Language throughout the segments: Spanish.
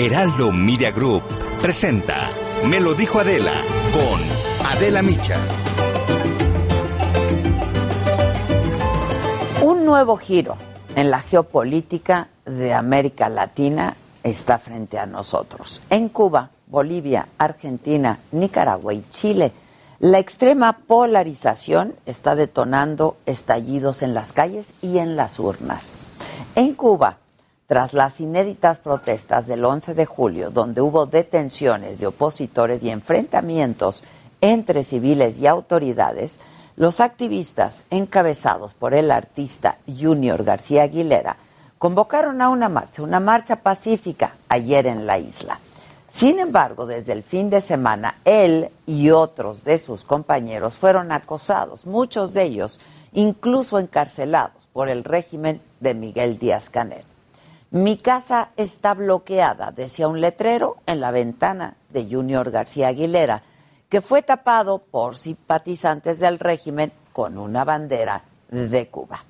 Heraldo Media Group presenta Me lo dijo Adela con Adela Micha. Un nuevo giro en la geopolítica de América Latina está frente a nosotros. En Cuba, Bolivia, Argentina, Nicaragua y Chile, la extrema polarización está detonando estallidos en las calles y en las urnas. En Cuba, tras las inéditas protestas del 11 de julio, donde hubo detenciones de opositores y enfrentamientos entre civiles y autoridades, los activistas encabezados por el artista Junior García Aguilera convocaron a una marcha, una marcha pacífica ayer en la isla. Sin embargo, desde el fin de semana, él y otros de sus compañeros fueron acosados, muchos de ellos incluso encarcelados por el régimen de Miguel Díaz Canel. Mi casa está bloqueada, decía un letrero en la ventana de Junior García Aguilera, que fue tapado por simpatizantes del régimen con una bandera de Cuba.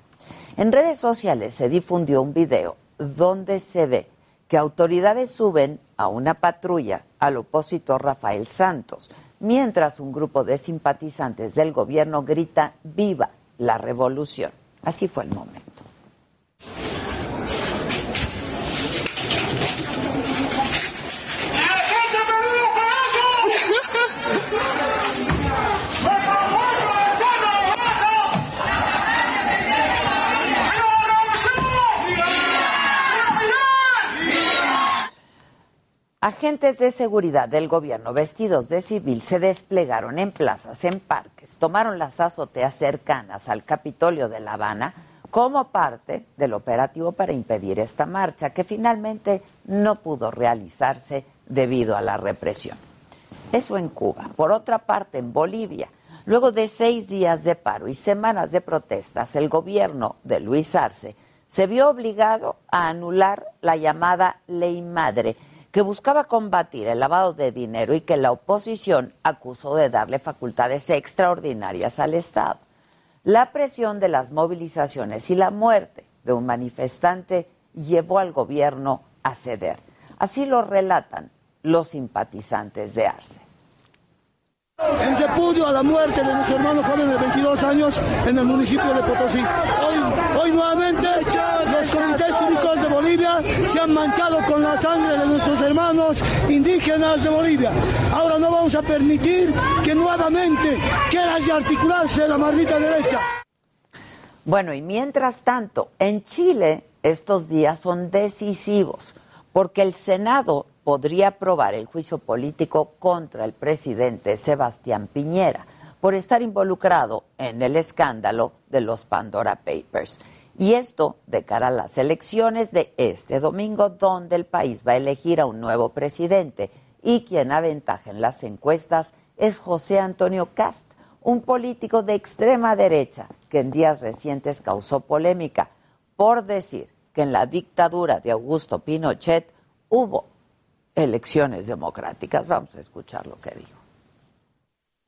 En redes sociales se difundió un video donde se ve que autoridades suben a una patrulla al opositor Rafael Santos, mientras un grupo de simpatizantes del gobierno grita viva la revolución. Así fue el momento. Agentes de seguridad del gobierno vestidos de civil se desplegaron en plazas, en parques, tomaron las azoteas cercanas al Capitolio de La Habana como parte del operativo para impedir esta marcha, que finalmente no pudo realizarse debido a la represión. Eso en Cuba. Por otra parte, en Bolivia, luego de seis días de paro y semanas de protestas, el gobierno de Luis Arce se vio obligado a anular la llamada Ley Madre, que buscaba combatir el lavado de dinero y que la oposición acusó de darle facultades extraordinarias al Estado. La presión de las movilizaciones y la muerte de un manifestante llevó al gobierno a ceder. Así lo relatan los simpatizantes de Arce. En repudio a la muerte de nuestro hermano joven de 22 años en el municipio de Potosí. Hoy, hoy nuevamente cívicos de Bolivia se han manchado con la sangre de nuestros hermanos indígenas de Bolivia. Ahora no vamos a permitir que nuevamente quiera articularse la maldita derecha. Bueno, y mientras tanto, en Chile estos días son decisivos porque el Senado podría aprobar el juicio político contra el presidente Sebastián Piñera por estar involucrado en el escándalo de los Pandora Papers. Y esto de cara a las elecciones de este domingo, donde el país va a elegir a un nuevo presidente y quien aventaja en las encuestas es José Antonio Cast, un político de extrema derecha que en días recientes causó polémica por decir que en la dictadura de Augusto Pinochet hubo elecciones democráticas. Vamos a escuchar lo que dijo.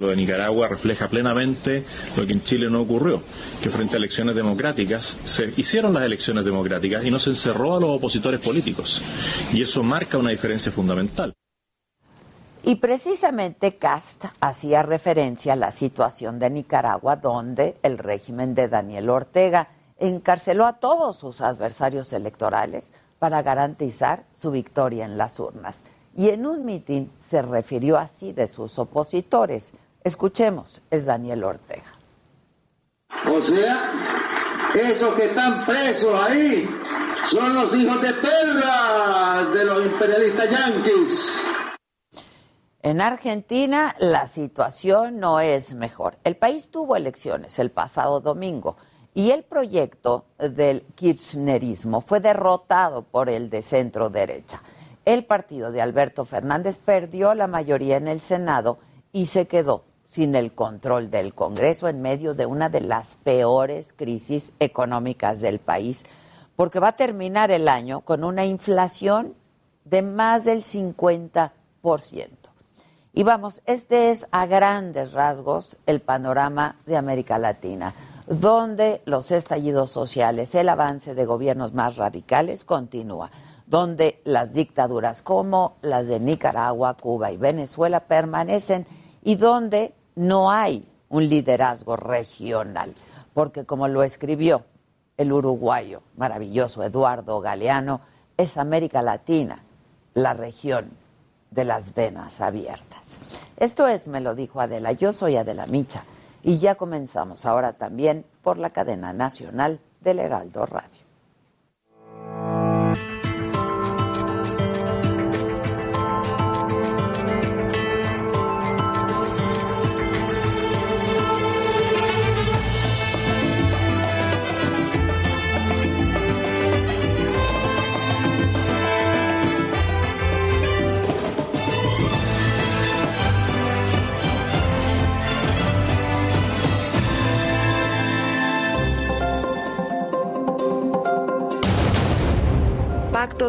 Lo de Nicaragua refleja plenamente lo que en Chile no ocurrió, que frente a elecciones democráticas se hicieron las elecciones democráticas y no se encerró a los opositores políticos. Y eso marca una diferencia fundamental. Y precisamente Cast hacía referencia a la situación de Nicaragua, donde el régimen de Daniel Ortega encarceló a todos sus adversarios electorales para garantizar su victoria en las urnas. Y en un mitin se refirió así de sus opositores. Escuchemos, es Daniel Ortega. O sea, esos que están presos ahí son los hijos de perra de los imperialistas yanquis. En Argentina la situación no es mejor. El país tuvo elecciones el pasado domingo Y el proyecto del kirchnerismo fue derrotado por el de centro derecha. El partido de Alberto Fernández perdió la mayoría en el Senado y se quedó sin el control del Congreso en medio de una de las peores crisis económicas del país, porque va a terminar el año con una inflación de más del 50%. Y vamos, este es a grandes rasgos el panorama de América Latina, donde los estallidos sociales, el avance de gobiernos más radicales continúa, donde las dictaduras como las de Nicaragua, Cuba y Venezuela permanecen y donde no hay un liderazgo regional, porque como lo escribió el uruguayo maravilloso Eduardo Galeano, es América Latina la región de las venas abiertas. Esto es, me lo dijo Adela, yo soy Adela Micha y ya comenzamos ahora también por la cadena nacional del Heraldo Radio.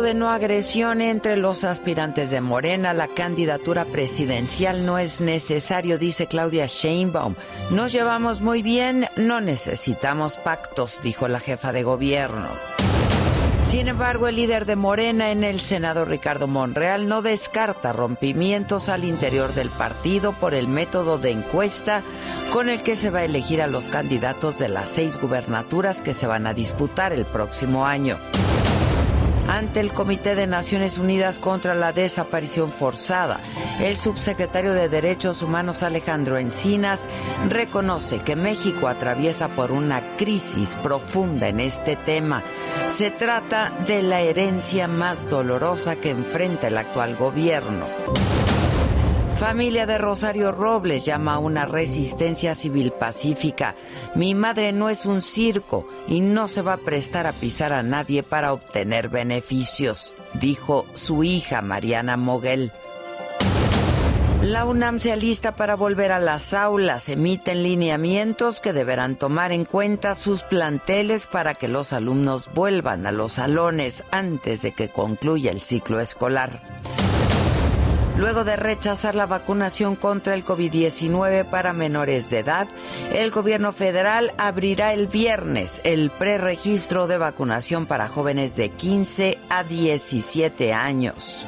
De no agresión entre los aspirantes de Morena. La candidatura presidencial no es necesario, dice Claudia Sheinbaum. Nos llevamos muy bien, no necesitamos pactos, dijo la jefa de gobierno. Sin embargo, el líder de Morena en el Senado, Ricardo Monreal, no descarta rompimientos al interior del partido por el método de encuesta con el que se va a elegir a los candidatos de las seis gubernaturas que se van a disputar el próximo año ante el Comité de Naciones Unidas contra la Desaparición Forzada. El subsecretario de Derechos Humanos Alejandro Encinas reconoce que México atraviesa por una crisis profunda en este tema. Se trata de la herencia más dolorosa que enfrenta el actual gobierno. Familia de Rosario Robles llama a una resistencia civil pacífica. Mi madre no es un circo y no se va a prestar a pisar a nadie para obtener beneficios, dijo su hija Mariana Moguel. La UNAM se alista para volver a las aulas. Emiten lineamientos que deberán tomar en cuenta sus planteles para que los alumnos vuelvan a los salones antes de que concluya el ciclo escolar. Luego de rechazar la vacunación contra el COVID-19 para menores de edad, el gobierno federal abrirá el viernes el preregistro de vacunación para jóvenes de 15 a 17 años.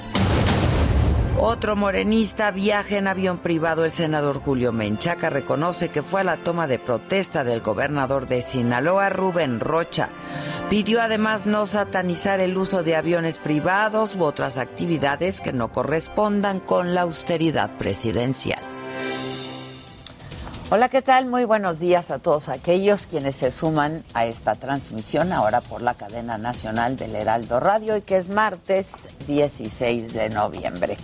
Otro morenista viaja en avión privado. El senador Julio Menchaca reconoce que fue a la toma de protesta del gobernador de Sinaloa, Rubén Rocha. Pidió además no satanizar el uso de aviones privados u otras actividades que no correspondan con la austeridad presidencial. Hola, ¿qué tal? Muy buenos días a todos aquellos quienes se suman a esta transmisión ahora por la cadena nacional del Heraldo Radio y que es martes 16 de noviembre.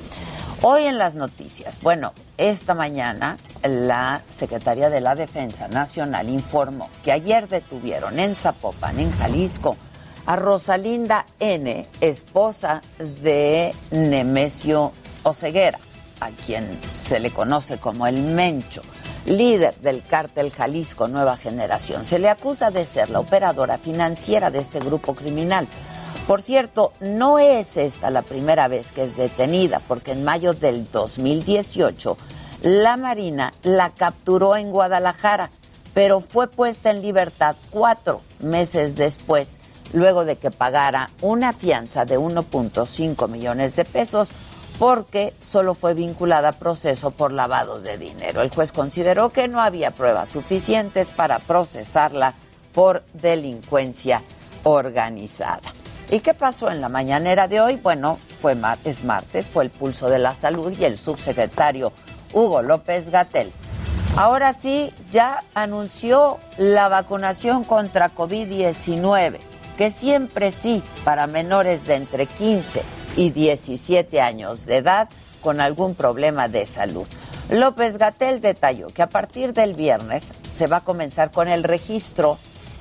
Hoy en las noticias, bueno, esta mañana la Secretaría de la Defensa Nacional informó que ayer detuvieron en Zapopan, en Jalisco, a Rosalinda N., esposa de Nemesio Oceguera, a quien se le conoce como el Mencho líder del cártel Jalisco Nueva Generación. Se le acusa de ser la operadora financiera de este grupo criminal. Por cierto, no es esta la primera vez que es detenida, porque en mayo del 2018 la Marina la capturó en Guadalajara, pero fue puesta en libertad cuatro meses después, luego de que pagara una fianza de 1.5 millones de pesos porque solo fue vinculada a proceso por lavado de dinero. El juez consideró que no había pruebas suficientes para procesarla por delincuencia organizada. ¿Y qué pasó en la mañanera de hoy? Bueno, fue es martes, fue el pulso de la salud y el subsecretario Hugo López Gatel. Ahora sí, ya anunció la vacunación contra COVID-19, que siempre sí para menores de entre 15 y 17 años de edad con algún problema de salud. López Gatel detalló que a partir del viernes se va a comenzar con el registro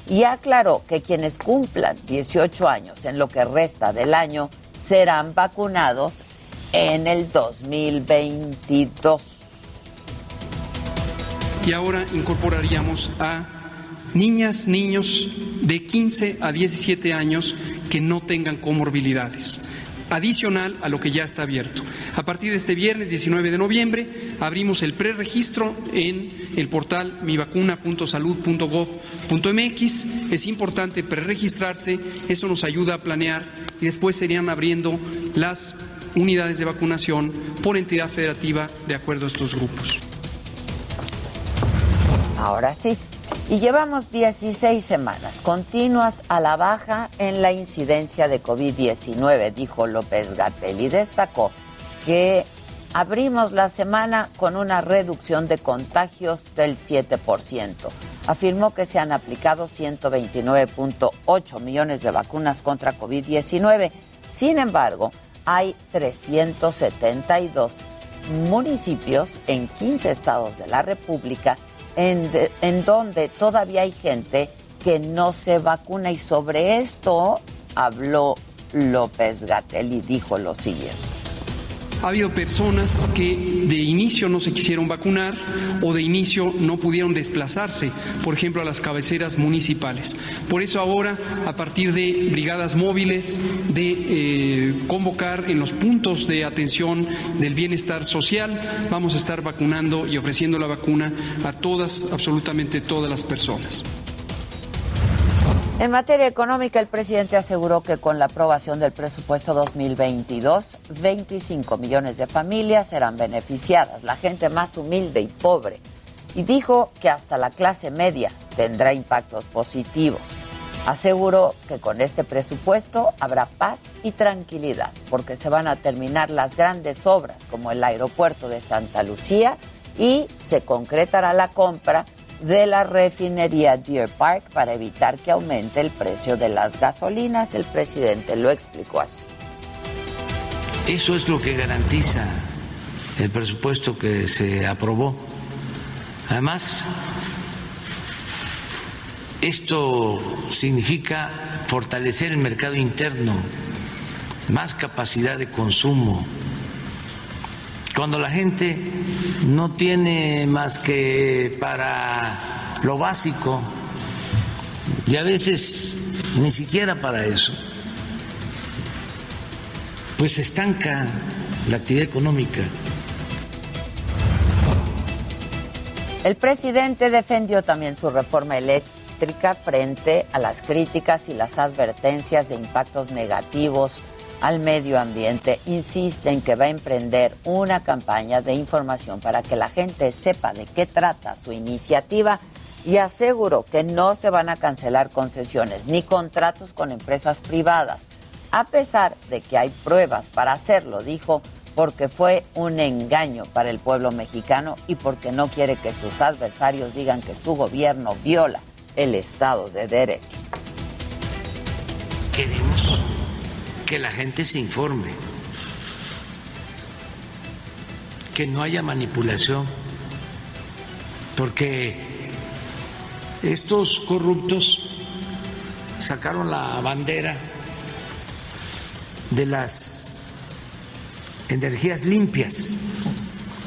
y aclaró que quienes cumplan 18 años en lo que resta del año serán vacunados en el 2022. Y ahora incorporaríamos a niñas, niños de 15 a 17 años que no tengan comorbilidades adicional a lo que ya está abierto. A partir de este viernes 19 de noviembre abrimos el preregistro en el portal mivacuna.salud.gov.mx. Es importante preregistrarse, eso nos ayuda a planear y después serían abriendo las unidades de vacunación por entidad federativa de acuerdo a estos grupos. Ahora sí. Y llevamos 16 semanas continuas a la baja en la incidencia de COVID-19, dijo López Gatel, y destacó que abrimos la semana con una reducción de contagios del 7%. Afirmó que se han aplicado 129.8 millones de vacunas contra COVID-19. Sin embargo, hay 372 municipios en 15 estados de la República en, donde todavía hay gente que no se vacuna y sobre esto habló López Gatel y dijo lo siguiente. Ha habido personas que de inicio no se quisieron vacunar o de inicio no pudieron desplazarse, por ejemplo, a las cabeceras municipales. Por eso ahora, a partir de brigadas móviles, de eh, convocar en los puntos de atención del bienestar social, vamos a estar vacunando y ofreciendo la vacuna a todas, absolutamente todas las personas. En materia económica, el presidente aseguró que con la aprobación del presupuesto 2022, 25 millones de familias serán beneficiadas, la gente más humilde y pobre. Y dijo que hasta la clase media tendrá impactos positivos. Aseguró que con este presupuesto habrá paz y tranquilidad, porque se van a terminar las grandes obras como el aeropuerto de Santa Lucía y se concretará la compra de la refinería Deer Park para evitar que aumente el precio de las gasolinas. El presidente lo explicó así. Eso es lo que garantiza el presupuesto que se aprobó. Además, esto significa fortalecer el mercado interno, más capacidad de consumo. Cuando la gente no tiene más que para lo básico y a veces ni siquiera para eso, pues estanca la actividad económica. El presidente defendió también su reforma eléctrica frente a las críticas y las advertencias de impactos negativos al medio ambiente. Insiste en que va a emprender una campaña de información para que la gente sepa de qué trata su iniciativa y aseguró que no se van a cancelar concesiones ni contratos con empresas privadas, a pesar de que hay pruebas para hacerlo, dijo, porque fue un engaño para el pueblo mexicano y porque no quiere que sus adversarios digan que su gobierno viola el Estado de Derecho. Queremos que la gente se informe, que no haya manipulación, porque estos corruptos sacaron la bandera de las energías limpias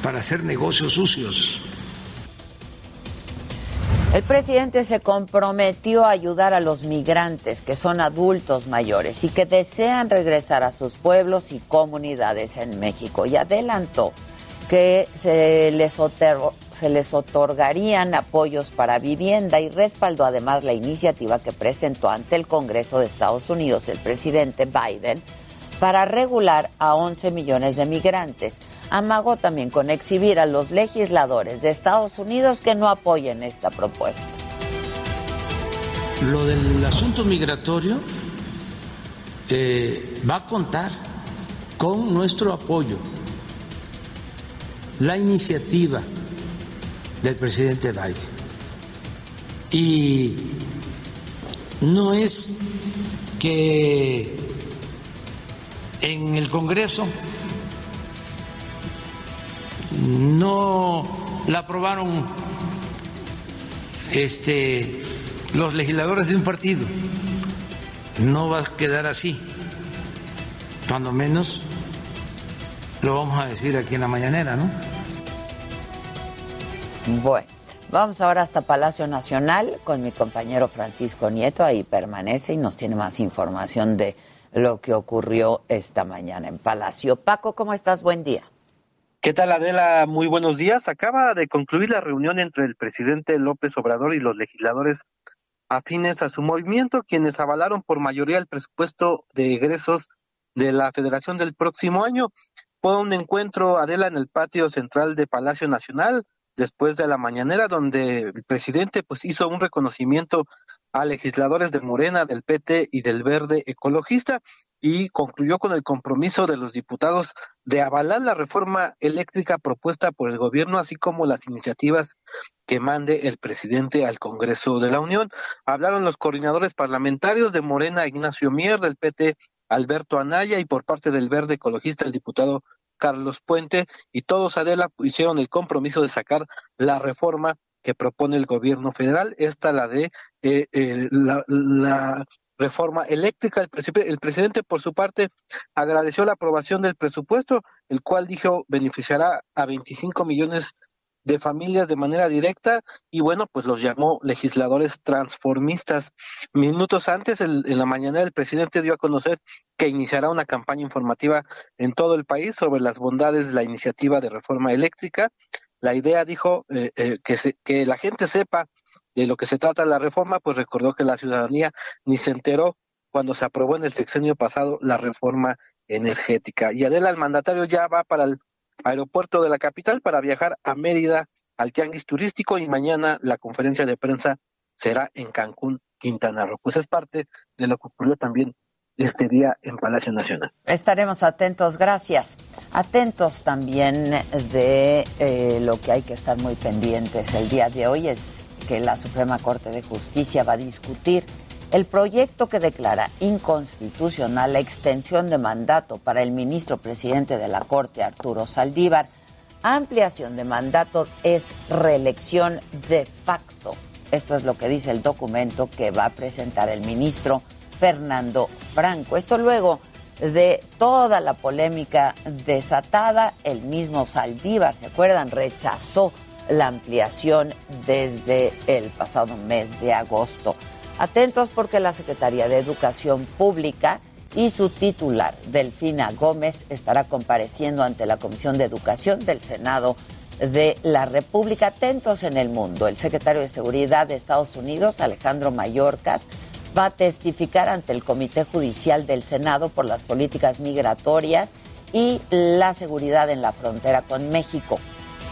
para hacer negocios sucios. El presidente se comprometió a ayudar a los migrantes que son adultos mayores y que desean regresar a sus pueblos y comunidades en México. Y adelantó que se les, se les otorgarían apoyos para vivienda y respaldó además la iniciativa que presentó ante el Congreso de Estados Unidos el presidente Biden para regular a 11 millones de migrantes. Amagó también con exhibir a los legisladores de Estados Unidos que no apoyen esta propuesta. Lo del asunto migratorio eh, va a contar con nuestro apoyo. La iniciativa del presidente Biden. Y no es que en el Congreso no la aprobaron este los legisladores de un partido. No va a quedar así. Cuando menos lo vamos a decir aquí en la mañanera, ¿no? Bueno, vamos ahora hasta Palacio Nacional con mi compañero Francisco Nieto. Ahí permanece y nos tiene más información de lo que ocurrió esta mañana en Palacio. Paco, ¿cómo estás? Buen día. ¿Qué tal, Adela? Muy buenos días. Acaba de concluir la reunión entre el presidente López Obrador y los legisladores afines a su movimiento, quienes avalaron por mayoría el presupuesto de egresos de la Federación del próximo año. Fue un encuentro, Adela, en el patio central de Palacio Nacional, después de la mañanera, donde el presidente pues hizo un reconocimiento a legisladores de Morena, del PT y del Verde Ecologista y concluyó con el compromiso de los diputados de avalar la reforma eléctrica propuesta por el gobierno, así como las iniciativas que mande el presidente al Congreso de la Unión. Hablaron los coordinadores parlamentarios de Morena, Ignacio Mier, del PT, Alberto Anaya, y por parte del Verde Ecologista, el diputado Carlos Puente, y todos, Adela, hicieron el compromiso de sacar la reforma que propone el gobierno federal, esta la de eh, la, reforma eléctrica. El, el, presidente, por su parte, agradeció la aprobación del presupuesto, el cual dijo beneficiará a 25 millones de familias de manera directa y bueno, pues los llamó legisladores transformistas. Minutos antes, en la mañana, el presidente dio a conocer que iniciará una campaña informativa en todo el país sobre las bondades de la iniciativa de reforma eléctrica. La idea, dijo, eh, eh, que, que la gente sepa de lo que se trata la reforma, pues recordó que la ciudadanía ni se enteró cuando se aprobó en el sexenio pasado la reforma energética. Y Adela, el mandatario ya va para el aeropuerto de la capital para viajar a Mérida al tianguis turístico y mañana la conferencia de prensa será en Cancún, Quintana Roo. Pues es parte de lo que ocurrió también este día en Palacio Nacional. Estaremos atentos, gracias. Atentos también de eh, lo que hay que estar muy pendientes el día de hoy es que la Suprema Corte de Justicia va a discutir el proyecto que declara inconstitucional la extensión de mandato para el ministro presidente de la Corte, Arturo Saldívar. Ampliación de mandato es reelección de facto. Esto es lo que dice el documento que va a presentar el ministro Fernando Franco. Esto luego de toda la polémica desatada, el mismo Saldívar, ¿se acuerdan? Rechazó la ampliación desde el pasado mes de agosto. Atentos porque la Secretaría de Educación Pública y su titular, Delfina Gómez, estará compareciendo ante la Comisión de Educación del Senado de la República. Atentos en el mundo. El secretario de Seguridad de Estados Unidos, Alejandro Mayorkas, va a testificar ante el Comité Judicial del Senado por las políticas migratorias y la seguridad en la frontera con México.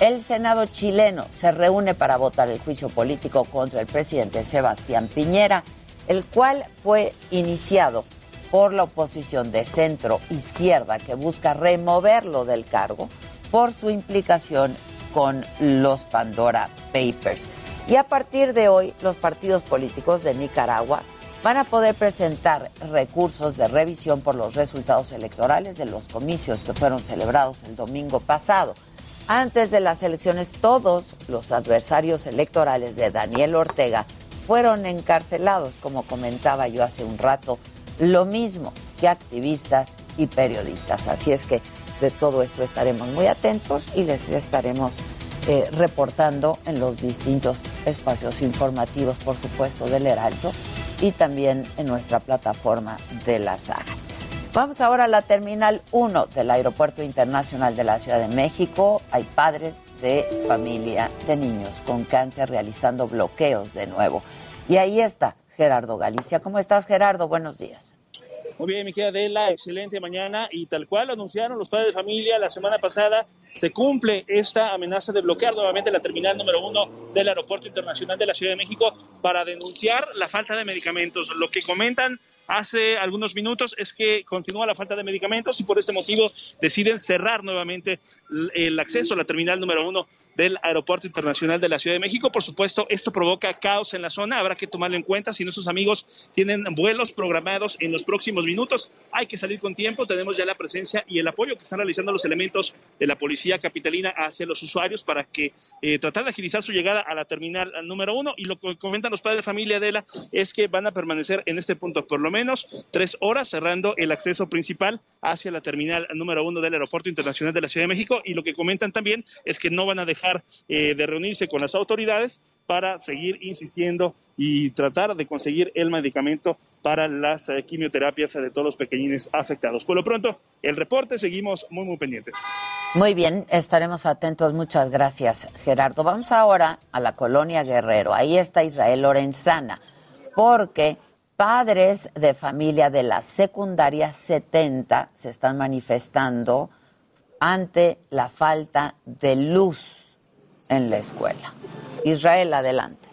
El Senado chileno se reúne para votar el juicio político contra el presidente Sebastián Piñera, el cual fue iniciado por la oposición de centro izquierda que busca removerlo del cargo por su implicación con los Pandora Papers. Y a partir de hoy, los partidos políticos de Nicaragua van a poder presentar recursos de revisión por los resultados electorales de los comicios que fueron celebrados el domingo pasado. Antes de las elecciones, todos los adversarios electorales de Daniel Ortega fueron encarcelados, como comentaba yo hace un rato, lo mismo que activistas y periodistas. Así es que de todo esto estaremos muy atentos y les estaremos eh, reportando en los distintos espacios informativos, por supuesto, del Heraldo y también en nuestra plataforma de la saga. Vamos ahora a la Terminal 1 del Aeropuerto Internacional de la Ciudad de México. Hay padres de familia de niños con cáncer realizando bloqueos de nuevo. Y ahí está Gerardo Galicia. ¿Cómo estás, Gerardo? Buenos días. Muy bien, mi querida Adela, excelente mañana. Y tal cual anunciaron los padres de familia la semana pasada, se cumple esta amenaza de bloquear nuevamente la terminal número uno del Aeropuerto Internacional de la Ciudad de México para denunciar la falta de medicamentos. Lo que comentan hace algunos minutos es que continúa la falta de medicamentos y por este motivo deciden cerrar nuevamente el acceso a la terminal número uno del Aeropuerto Internacional de la Ciudad de México. Por supuesto, esto provoca caos en la zona, habrá que tomarlo en cuenta. Si nuestros amigos tienen vuelos programados en los próximos minutos, hay que salir con tiempo. Tenemos ya la presencia y el apoyo que están realizando los elementos de la Policía Capitalina hacia los usuarios para que eh, tratar de agilizar su llegada a la terminal número uno. Y lo que comentan los padres de familia de la es que van a permanecer en este punto por lo menos tres horas, cerrando el acceso principal hacia la terminal número uno del Aeropuerto Internacional de la Ciudad de México. Y lo que comentan también es que no van a dejar eh, de reunirse con las autoridades para seguir insistiendo y tratar de conseguir el medicamento para las eh, quimioterapias de todos los pequeñines afectados. Por lo pronto, el reporte, seguimos muy, muy pendientes. Muy bien, estaremos atentos. Muchas gracias, Gerardo. Vamos ahora a la colonia Guerrero. Ahí está Israel Lorenzana, porque padres de familia de la secundaria 70 se están manifestando ante la falta de luz en la escuela. Israel, adelante.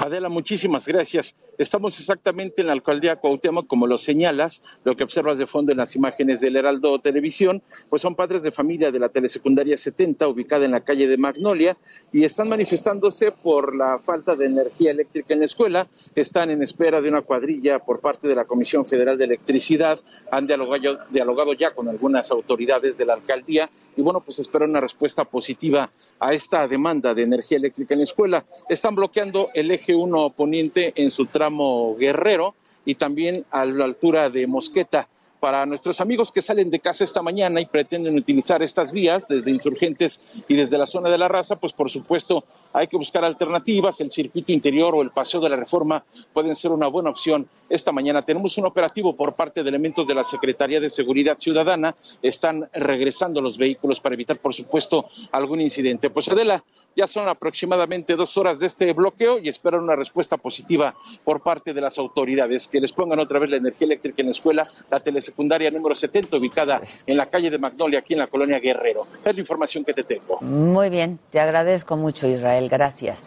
Adela, muchísimas gracias. Estamos exactamente en la alcaldía Cuauhtémoc, como lo señalas, lo que observas de fondo en las imágenes del Heraldo Televisión, pues son padres de familia de la telesecundaria 70, ubicada en la calle de Magnolia, y están manifestándose por la falta de energía eléctrica en la escuela. Están en espera de una cuadrilla por parte de la Comisión Federal de Electricidad. Han dialogado, dialogado ya con algunas autoridades de la alcaldía y, bueno, pues esperan una respuesta positiva a esta demanda de energía eléctrica en la escuela. Están bloqueando el eje 1 poniente en su tramo Guerrero y también a la altura de Mosqueta para nuestros amigos que salen de casa esta mañana y pretenden utilizar estas vías desde insurgentes y desde la zona de la raza, pues por supuesto hay que buscar alternativas. El circuito interior o el paseo de la reforma pueden ser una buena opción. Esta mañana tenemos un operativo por parte de elementos de la Secretaría de Seguridad Ciudadana. Están regresando los vehículos para evitar, por supuesto, algún incidente. Pues Adela, ya son aproximadamente dos horas de este bloqueo y esperan una respuesta positiva por parte de las autoridades, que les pongan otra vez la energía eléctrica en la escuela, la telesecundaria número 70, ubicada en la calle de Magnolia, aquí en la colonia Guerrero. Es la información que te tengo. Muy bien, te agradezco mucho, Israel, gracias.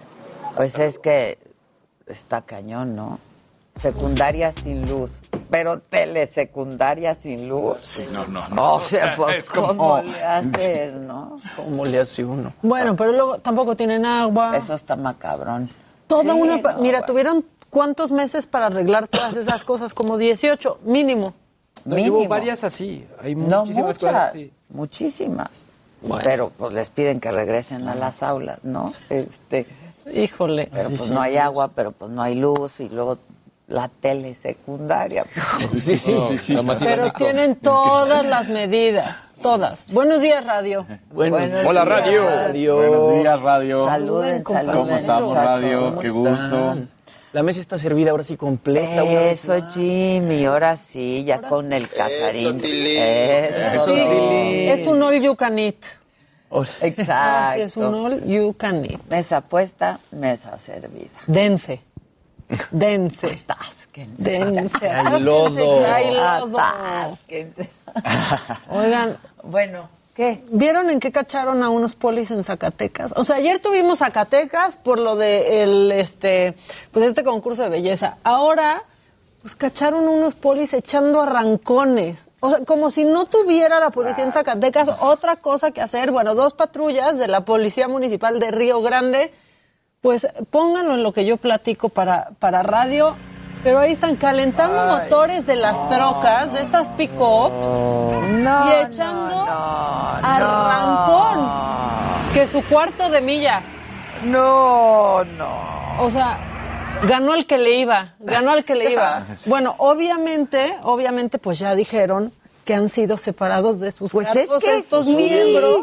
Pues es que está cañón, ¿no? Secundaria sin luz, pero telesecundaria sin luz. Sí, no, no, no. O sea, pues, como- ¿cómo le haces, no? ¿Cómo le hace uno? Bueno, pero luego tampoco tienen agua. Eso está macabrón. Toda Sí, una. pa- no, Mira, bueno. tuvieron cuántos meses para arreglar todas esas cosas, como 18, mínimo. No, hubo varias así. Hay No muchísimas muchas, cosas así. muchísimas. Bueno. Pero pues les piden que regresen a las aulas, ¿no? Este, Híjole. pero Sí, pues sí. no hay agua, pero pues no hay luz y luego la tele secundaria. Sí, sí, sí, sí. Pero tienen todas las medidas, todas. Buenos días, radio. Buenos Hola, días, radio. radio. Buenos días, radio. Saluden, saluden. ¿Cómo estamos, radio? ¿Cómo Qué están? gusto. La mesa está servida ahora sí completa. una Eso, Jimmy, ahora sí, ya con el casarín. Eso. Sí, es un all you can eat. Exacto. Ah, sí, es un all you can eat. Mesa puesta, mesa servida. Dense. Dense. Dense. Hay lodo. Hay lodo. Atásquense. Oigan, Bueno, ¿qué? ¿vieron en qué cacharon a unos polis en Zacatecas? O sea, ayer tuvimos Zacatecas por lo de el este pues este concurso de belleza. Ahora pues cacharon unos polis echando arrancones. O sea, como si no tuviera la policía en Zacatecas otra cosa que hacer. Bueno, dos patrullas de la Policía Municipal de Río Grande, pues pónganlo en lo que yo platico para, para radio. Pero ahí están calentando motores de las trocas, de estas pick-ups, No, y echando arrancón, que su cuarto de milla. No, no. O sea, ganó el que le iba, ganó el que le iba. Bueno, obviamente, obviamente, pues ya dijeron que han sido separados de sus Pues es que estos sí. miembros.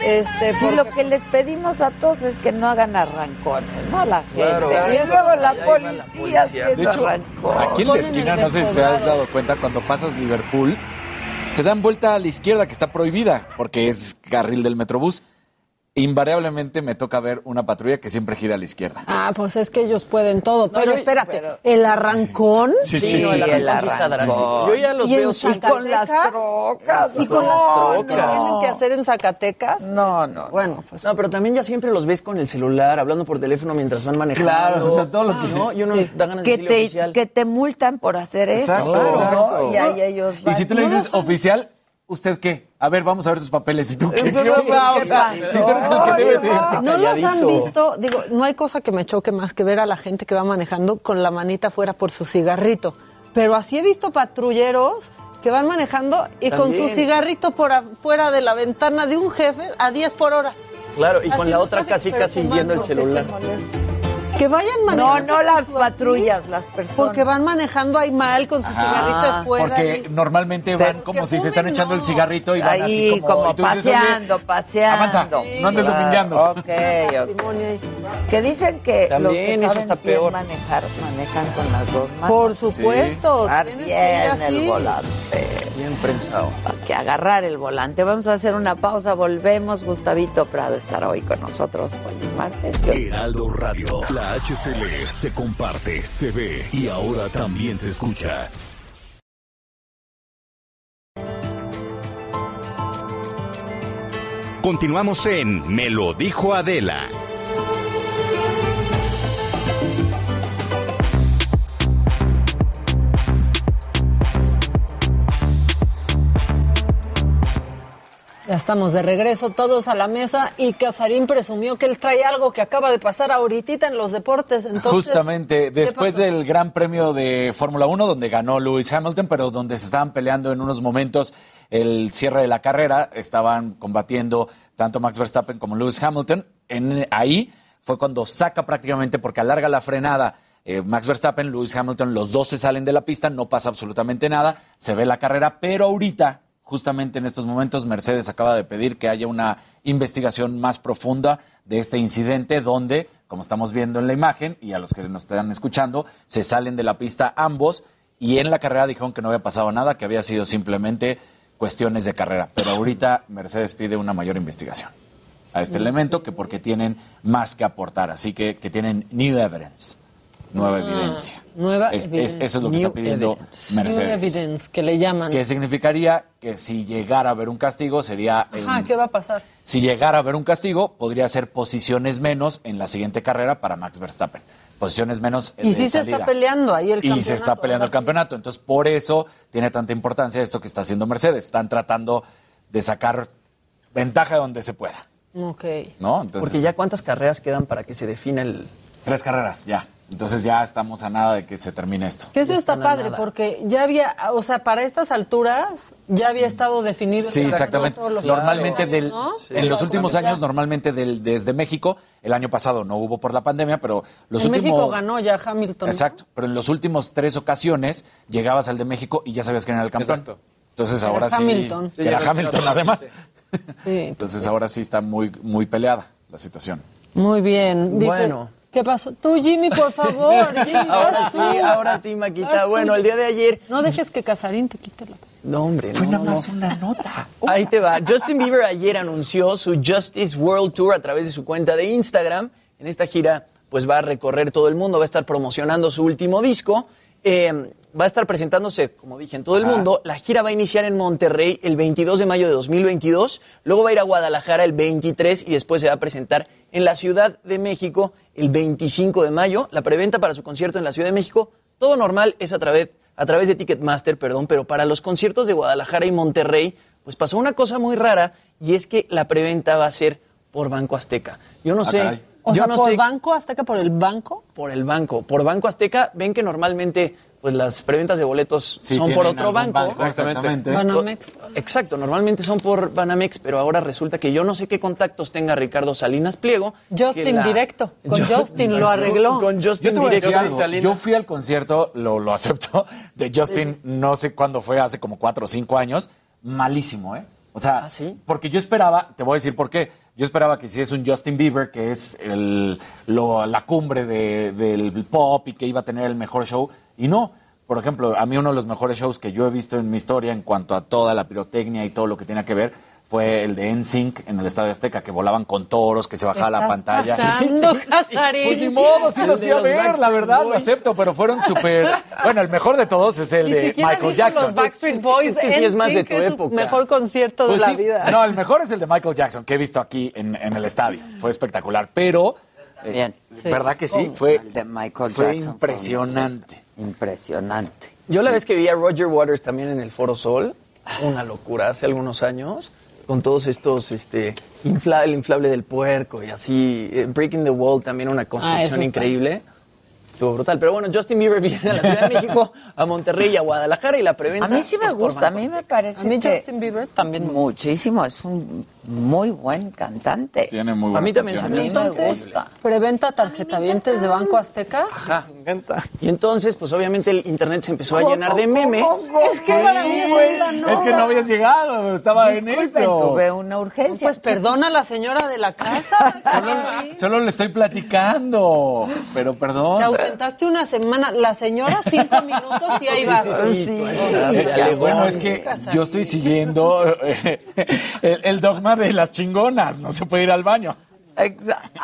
Este, Sí, porque- lo que les pedimos a todos es que no hagan arrancones, no a la gente. Claro. y luego la policía haciendo De hecho, arrancones. aquí en la esquina, no sé si te has dado cuenta, cuando pasas Liverpool, se dan vuelta a la izquierda, que está prohibida, porque es carril del Metrobús. Invariablemente me toca ver una patrulla que siempre gira a la izquierda. Ah, pues es que ellos pueden todo. pero yo- espérate, pero- el arrancón. Sí, sí, no, sí, el sí, arrancón el sí está arrancón. drástico. Yo ya los y veo en sí. Y con las trocas. Y con no, las trocas. no. tienen que hacer en Zacatecas. No, no. Bueno, pues. No, pero también ya siempre los ves con el celular, hablando por teléfono mientras van manejando. Claro, o sea, todo lo que- ¿no? Y uno Sí. da ganas de que te, oficial. que te multan por hacer eso. ¿no? exacto. Y ahí ellos Y van. si tú le No dices oficial, ¿usted qué? A ver, vamos a ver sus papeles. ¿Y tú qué? ¿Qué ¿Qué onda? O sea, pasó? si tú eres el que debe de... ¿No los han visto? Digo, no hay cosa que me choque más que ver a la gente que va manejando con la manita fuera por su cigarrito. Pero así he visto patrulleros que van manejando y con su cigarrito por afuera de la ventana de un jefe a 10 por hora. Claro, y con la otra casi casi viendo el celular. Que vayan No, manejando. no las su así, patrullas, las personas. Porque van manejando ahí mal con su cigarrito de fuera. Porque y- normalmente van como si se están echando el cigarrito y van Ahí, así como... como dices, paseando, paseando. avanza, no andes Claro, domingueando. Ok, ok. Que dicen que los También, que eso saben está bien peor. manejar, manejan con las dos manos. Por supuesto, Agarrar tienes que ir bien así. el volante. Bien prensado. Hay que agarrar el volante. Vamos a hacer una pausa, volvemos. Gustavito Prado estará hoy con nosotros. Hoy es martes. Yo- Heraldo Radio. La HCL se comparte, se ve y ahora también se escucha. Continuamos en Me lo dijo Adela. Ya estamos de regreso todos a la mesa y Casarín presumió que él trae algo que acaba de pasar ahorita en los deportes. Entonces, Justamente, ¿qué después del Gran Premio de Fórmula 1, donde ganó Lewis Hamilton, pero donde se estaban peleando en unos momentos el cierre de la carrera, estaban combatiendo tanto Max Verstappen como Lewis Hamilton. En, ahí fue cuando saca prácticamente, porque alarga la frenada eh, Max Verstappen, Lewis Hamilton, los dos se salen de la pista, no pasa absolutamente nada, se ve la carrera, pero ahorita justamente en estos momentos Mercedes acaba de pedir que haya una investigación más profunda de este incidente donde, como estamos viendo en la imagen y a los que nos están escuchando, se salen de la pista ambos y en la carrera dijeron que no había pasado nada, que había sido simplemente cuestiones de carrera. Pero ahorita Mercedes pide una mayor investigación a este elemento que porque tienen más que aportar, así que que tienen new evidence, nueva Ah, evidencia. nueva Es- es- evidencia. eso es lo que New está pidiendo evidence. Mercedes. New evidence, que le llaman. Que significaría que si llegara a haber un castigo sería... el- Ajá, ¿qué va a pasar? si llegara a haber un castigo, podría ser posiciones menos en la siguiente carrera para Max Verstappen. Posiciones menos Y de sí se salida. está peleando ahí el Y campeonato. se está peleando el campeonato. Entonces, por eso tiene tanta importancia esto que está haciendo Mercedes. Están tratando de sacar ventaja de donde se pueda. Ok. ¿No? Entonces, Porque ya cuántas carreras quedan para que se defina el... Tres carreras, ya. Entonces ya estamos a nada de que se termine esto. Que eso está padre, nada. porque ya había, o sea, para estas alturas ya había estado definido. Sí, exactamente. todos los Normalmente, del, ¿no? en los últimos años, normalmente del- desde México, el año pasado no hubo por la pandemia, pero los en últimos... México ganó ya Hamilton. ¿no? Exacto, pero en los últimos tres ocasiones llegabas al de México y ya sabías quién era el campeón. Exacto. Entonces Era ahora sí... Hamilton. era Hamilton además. Sí. Entonces ahora sí está muy, muy peleada la situación. Muy bien. Dice, Bueno. ¿Qué pasó? Tú, Jimmy, por favor. Jimmy, Ahora sí, ahora sí, Maquita. Bueno, el día de ayer... No dejes que Casarín te quite la... No, hombre, Fue no, nada no. más una nota. Ahí te va. Justin Bieber ayer anunció su Justice World Tour a través de su cuenta de Instagram. En esta gira, pues va a recorrer todo el mundo, va a estar promocionando su último disco. Eh, va a estar presentándose, como dije, en todo el mundo. La gira va a iniciar en Monterrey el 22 de mayo de 2022. Luego va a ir a Guadalajara el 23 y después se va a presentar en la Ciudad de México el 25 de mayo. La preventa para su concierto en la Ciudad de México, todo normal, es a través, a través de Ticketmaster, perdón, pero para los conciertos de Guadalajara y Monterrey, pues pasó una cosa muy rara y es que la preventa va a ser por Banco Azteca. Yo no Ah, sé. caray. O yo sea, no por sé banco, Azteca por el banco. por el banco. Por Banco Azteca, ven que normalmente pues las preventas de boletos Sí, son por otro banco. Exactamente. Banamex. Exacto, normalmente son por Banamex, pero ahora resulta que yo no sé qué contactos tenga Ricardo Salinas Pliego. Justin la- directo. Con Yo- Justin lo arregló. Con Justin directo. algo. Yo fui al concierto, lo, lo acepto, de Justin, no sé cuándo fue, hace como cuatro o cinco años. Malísimo, ¿eh? O sea, ¿Ah, sí? porque yo esperaba, te voy a decir por qué. Yo esperaba que si es un Justin Bieber, que es el, lo- la cumbre de- del pop y que iba a tener el mejor show, y no. Por ejemplo, a mí uno de los mejores shows que yo he visto en mi historia en cuanto a toda la pirotecnia y todo lo que tiene que ver fue el de NSYNC en el Estadio Azteca, que volaban con toros, que se bajaba la pantalla. pasando, Casarín. Pues ni modo, sí los de fui a ver, la verdad, lo Boys. acepto, pero fueron súper... Bueno, el mejor de todos es el de Michael Jackson. Los Backstreet Boys. es que sí es más de tu es época. Mejor concierto Pues de la sí, vida. No, el mejor es el de Michael Jackson, que he visto aquí en, en el estadio. Fue espectacular, pero... eh, Bien. ¿Verdad que sí? Fue, El de Michael fue Jackson fue impresionante. Impresionante. Yo la vez que vi a Roger Waters también en el Foro Sol, una locura hace algunos años, con todos estos, este, infla- el inflable del puerco y así, eh, Breaking the Wall también una Ah, construcción está. increíble. Estuvo brutal. Pero bueno, Justin Bieber viene a la Ciudad de México, a Monterrey y a Guadalajara y la preventa. A mí sí me es por gusta, a mí me parece A mí Justin Bieber también. muchísimo, es un muy buen cantante. Tiene muy A buenas mí también se A me me Entonces, gusta. preventa tarjetavientes de Banco Azteca. Ajá. Y entonces, pues obviamente el internet se empezó a llenar de memes. Es que para mí es la nota. Es que no habías llegado, estaba en eso. tuve una urgencia. Pues perdona a la señora de la casa. Solo, solo le estoy platicando, pero perdón. Te ausentaste una semana. La señora, cinco minutos y ahí va. sí, bueno, es que yo estoy siguiendo eh, el, el dogma de las chingonas, no se puede ir al baño. Exacto.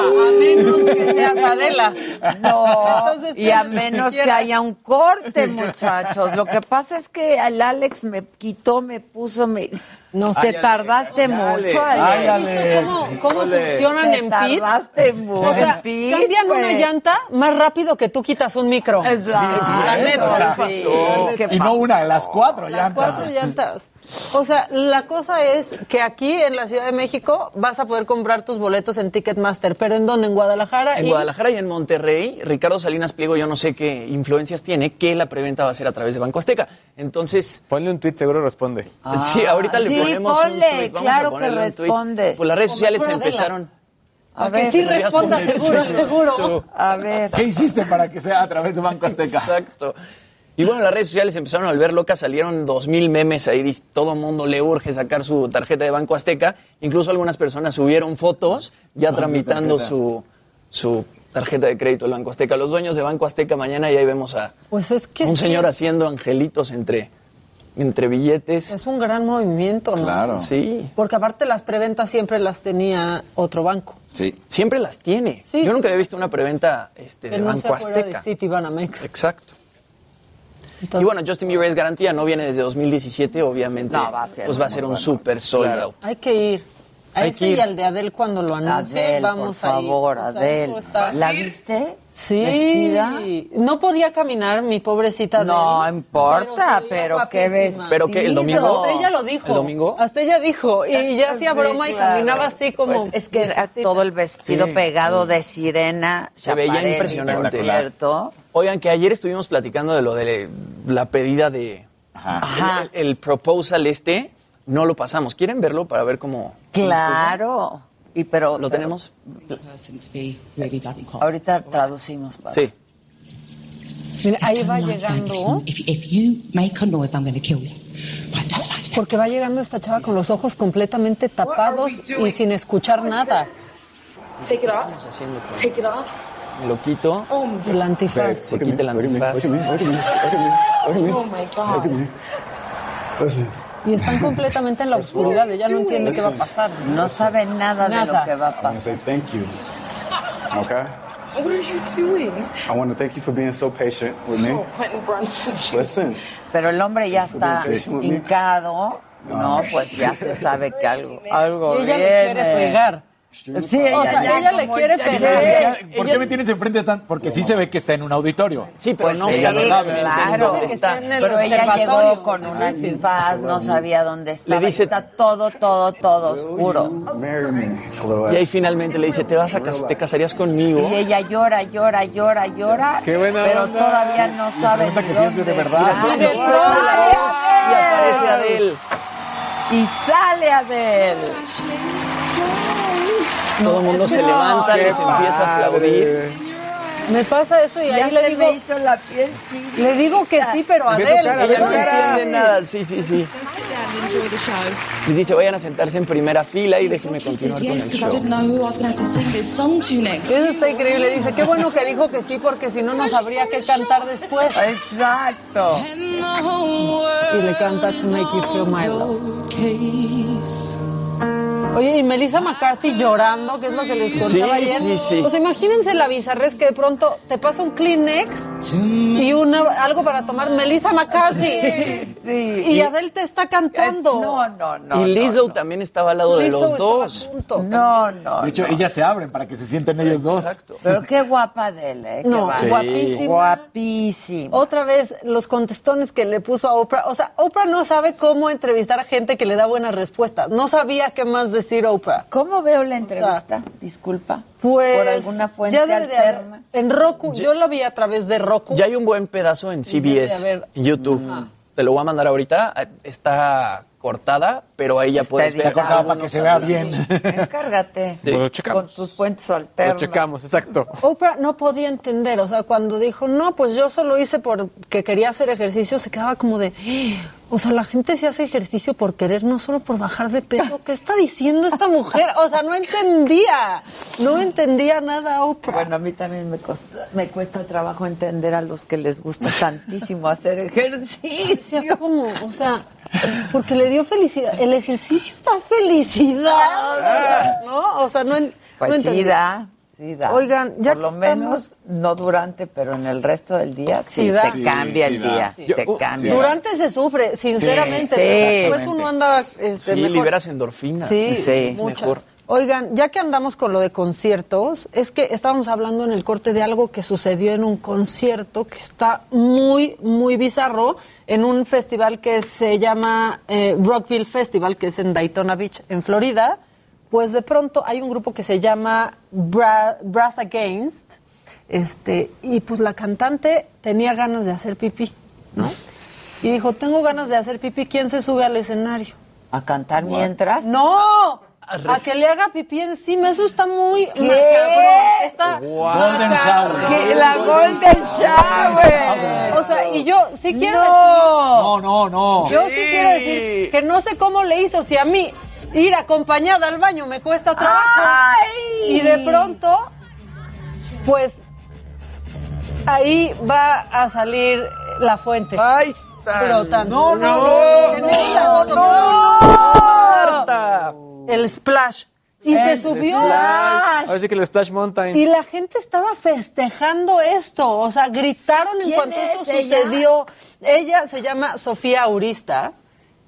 A menos que seas Adela. No, Entonces, y a menos que haya un corte, muchachos. Lo que pasa es que el Alex me quitó, me puso, me... No te tardaste Ay, mucho, Ay, Alex. Alex. ¿Cómo, cómo funcionan Te en pit? tardaste mucho. O sea, cambian una llanta más rápido que tú quitas un micro. Exacto. La neta. O sea, Sí. ¿Qué Y no una, las cuatro Las llantas. cuatro llantas. O sea, la cosa es que aquí en la Ciudad de México vas a poder comprar tus boletos en Ticketmaster, pero ¿en dónde? En Guadalajara. En y- Guadalajara y en Monterrey, Ricardo Salinas Pliego, yo no sé qué influencias tiene, que la preventa va a ser a través de Banco Azteca. Entonces, Ponle un tweet, seguro responde. sí, ahorita le sí, ponemos ponle, un tweet. Vamos claro a que ponerle un tweet. responde. Pues las redes sociales empezaron. A A que sí responda seguro, seguro. tú. a ver. ¿Qué hiciste para que sea a través de Banco Azteca? Exacto. Y bueno, las redes sociales empezaron a volver locas, salieron dos mil memes ahí, todo el mundo le urge sacar su tarjeta de Banco Azteca, incluso algunas personas subieron fotos ya tramitando tarjeta. su, su tarjeta de crédito del Banco Azteca. Los dueños de Banco Azteca mañana y ahí vemos a Pues es que un sí, señor haciendo angelitos entre, entre billetes. es un gran movimiento, ¿no? Claro. Sí, Porque aparte las preventas siempre las tenía otro banco. Sí. siempre las tiene. Sí, Yo sí. nunca había visto una preventa este, de no Banco sea fuera Azteca. de Citibanamex. Exacto. Entonces- y bueno, Justin Bieber es garantía, no viene desde 2017, obviamente. No, va a ser pues va a ser un bueno. super sold Claro. out. Hay que ir. A Hay ese que ir. y al de Adele cuando lo anuncie, Adel, vamos por a ir. favor, O sea, Adel. eso está- ¿La viste? Sí. ¿Vestida? No podía caminar, mi pobrecita No Adele, importa, se veía pero qué ves. guapísima. Pero que el domingo. Hasta ella lo dijo. ¿El domingo? Hasta ella dijo. Y ya hacía broma y caminaba así como. Pues es que era todo el vestido Sí. pegado de sirena. Se veía impresionante. por cierto. Oigan, que ayer estuvimos platicando de lo de la pedida de. Ajá. Ajá. El, el proposal este, no lo pasamos. ¿Quieren verlo para ver cómo. Claro. Y pero ¿Lo tenemos? ahorita traducimos. para- Sí. Mira, ahí va llegando. Porque va llegando esta chava con los ojos completamente tapados y sin escuchar nada. ¿Qué estamos haciendo con- Me lo quito. El antifaz. Se quita el antifaz. Y están completamente en la oscuridad. Ella no entiende qué va a pasar. No sabe nada, de Nada. lo que va a I want to pasar. say thank you. Okay? What are you doing? I want to thank you for being so patient with me. Oh, Quentin Brunson. Listen, Pero el hombre ya está hincado. No, pues ya se sabe que algo, algo Y ella le viene. quiere pegar. Sí, O sea, ya ella le quiere ya- pegar. ¿Por qué me tienes enfrente tan? Porque sí se ve que está en un auditorio. Sí, pero Pues no sí, ella lo sabe. claro. está. en el Pero ella llegó con un antifaz, no sabía dónde estaba. Le dice- está todo, todo, todo oscuro. me Y ahí finalmente le dice, ¿te vas a cas- te casarías conmigo? Y ella llora, llora, llora, llora. Qué buena pero onda. todavía no sabe ni que si es de dónde verdad. Y y aparece Adele. Y sale Adele. Todo el mundo que se no. levanta, Qué les empieza a aplaudir. Me pasa eso y Ya ahí le se digo, me hizo la piel chinita. le digo que sí, pero cara, ve Ella no cara. entiende nada, sí, sí, sí. Les dice, vayan a sentarse en primera fila y déjenme continuar con el show. Eso está increíble. Dice, qué bueno que dijo que sí, porque si no, no sabría qué cantar después. Exacto. Y le canta To Make You Feel My Love. Oye, y Melissa McCarthy llorando, que es lo que les contaba Sí, ayer. sí, sí. Pues imagínense la bizarrez que de pronto te pasa un Kleenex y una, algo para tomar Melissa McCarthy. Sí. Y Adele te está cantando. No, no, no. y Lizzo también estaba al lado de los dos. No, no. De hecho, no. ellas se abren para que se sienten ellos dos. Pero qué guapa de él, ¿eh? Qué No, bárbara. guapísima. Guapísima. Otra vez los contestones que le puso a Oprah. O sea, Oprah no sabe cómo entrevistar a gente que le da buenas respuestas. No sabía qué más decir Oprah. ¿Cómo veo la entrevista? Disculpa. Pues ¿Por alguna fuente ya debe de haber- alterna? en Roku, yo la vi a través de Roku. Ya hay un buen pedazo en CBS, en YouTube. Te lo voy a mandar ahorita. Está cortada, pero ahí ya Está puedes ver. Cortada para que se vea bien. Encárgate. Sí. Lo checamos. Con tus fuentes Lo alternas. checamos, exacto. Oprah no podía entender, o sea, cuando dijo, no, pues yo solo hice porque quería hacer ejercicio, se quedaba como de, "Ah, o sea, la gente se hace ejercicio por querer, no solo por bajar de peso. ¿Qué está diciendo esta mujer? O sea, no entendía, no entendía nada Oprah. Bueno, a mí también me, costa- me cuesta trabajo entender a los que les gusta tantísimo hacer ejercicio. ¿cómo? O sea, porque le dio felicidad. El ejercicio da felicidad. ¿No? O sea, no, en- Pues no sí da, sí da. Oigan, ya Por lo menos, no durante, pero en el resto del día sí, Sí da. te Sí, cambia sí el día. Te uh, cambia. Durante se sufre, sinceramente. Sí, exactamente. uno anda este, Sí, mejor. liberas endorfinas. Sí, Sí, es mejor. Oigan, ya que andamos con lo de conciertos, es que estábamos hablando en el corte de algo que sucedió en un concierto que está muy, muy bizarro en un festival que se llama eh, Rockville Festival, que es en Daytona Beach, en Florida. Pues de pronto hay un grupo que se llama Bra- Brass Against, este, y pues la cantante tenía ganas de hacer pipí, ¿no? Y dijo, tengo ganas de hacer pipí, ¿quién se sube al escenario? ¿A cantar mientras? No, a que le haga pipí encima, eso está muy macabro. Está Golden macabro. shower. La Golden Shower. O sea, y yo sí quiero No, no, no. decir, yo sí quiero decir que no sé cómo le hizo, si a mí ir acompañada al baño me cuesta trabajo Ay. y de pronto, pues ahí va a salir la fuente. Ahí está. Brotando. No, no, no. En estas dos Marta. El splash. Y se subió. Ahora sí que el Splash Mountain. Y la gente estaba festejando esto, o sea, gritaron en ¿Quién cuanto es eso ella? sucedió. Ella se llama Sofía Aurista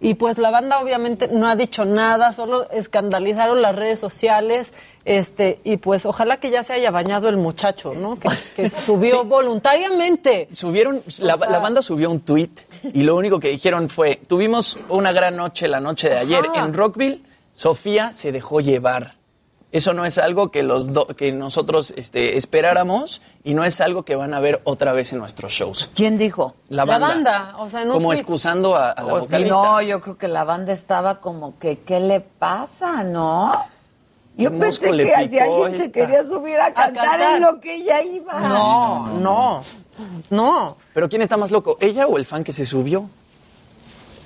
y pues la banda obviamente no ha dicho nada, solo escandalizaron las redes sociales, este y pues ojalá que ya se haya bañado el muchacho, ¿no? Que, que subió voluntariamente. Subieron, la, la banda subió un tweet y lo único que dijeron fue, tuvimos una gran noche la noche de ayer Ajá. en Rockville, Sofía se dejó llevar. Eso no es algo que, los do- que nosotros este, esperáramos y no es algo que van a ver otra vez en nuestros shows. ¿Quién dijo? La La banda. banda, o sea, en un como excusando a, a la Pues vocalista. no, yo creo que la banda estaba como que, ¿qué le pasa, no? Yo ¿Qué pensé que si alguien se quería subir a cantar, cantar. en lo que ella iba. No, no, no. Pero ¿quién está más loco? ¿Ella o el fan que se subió?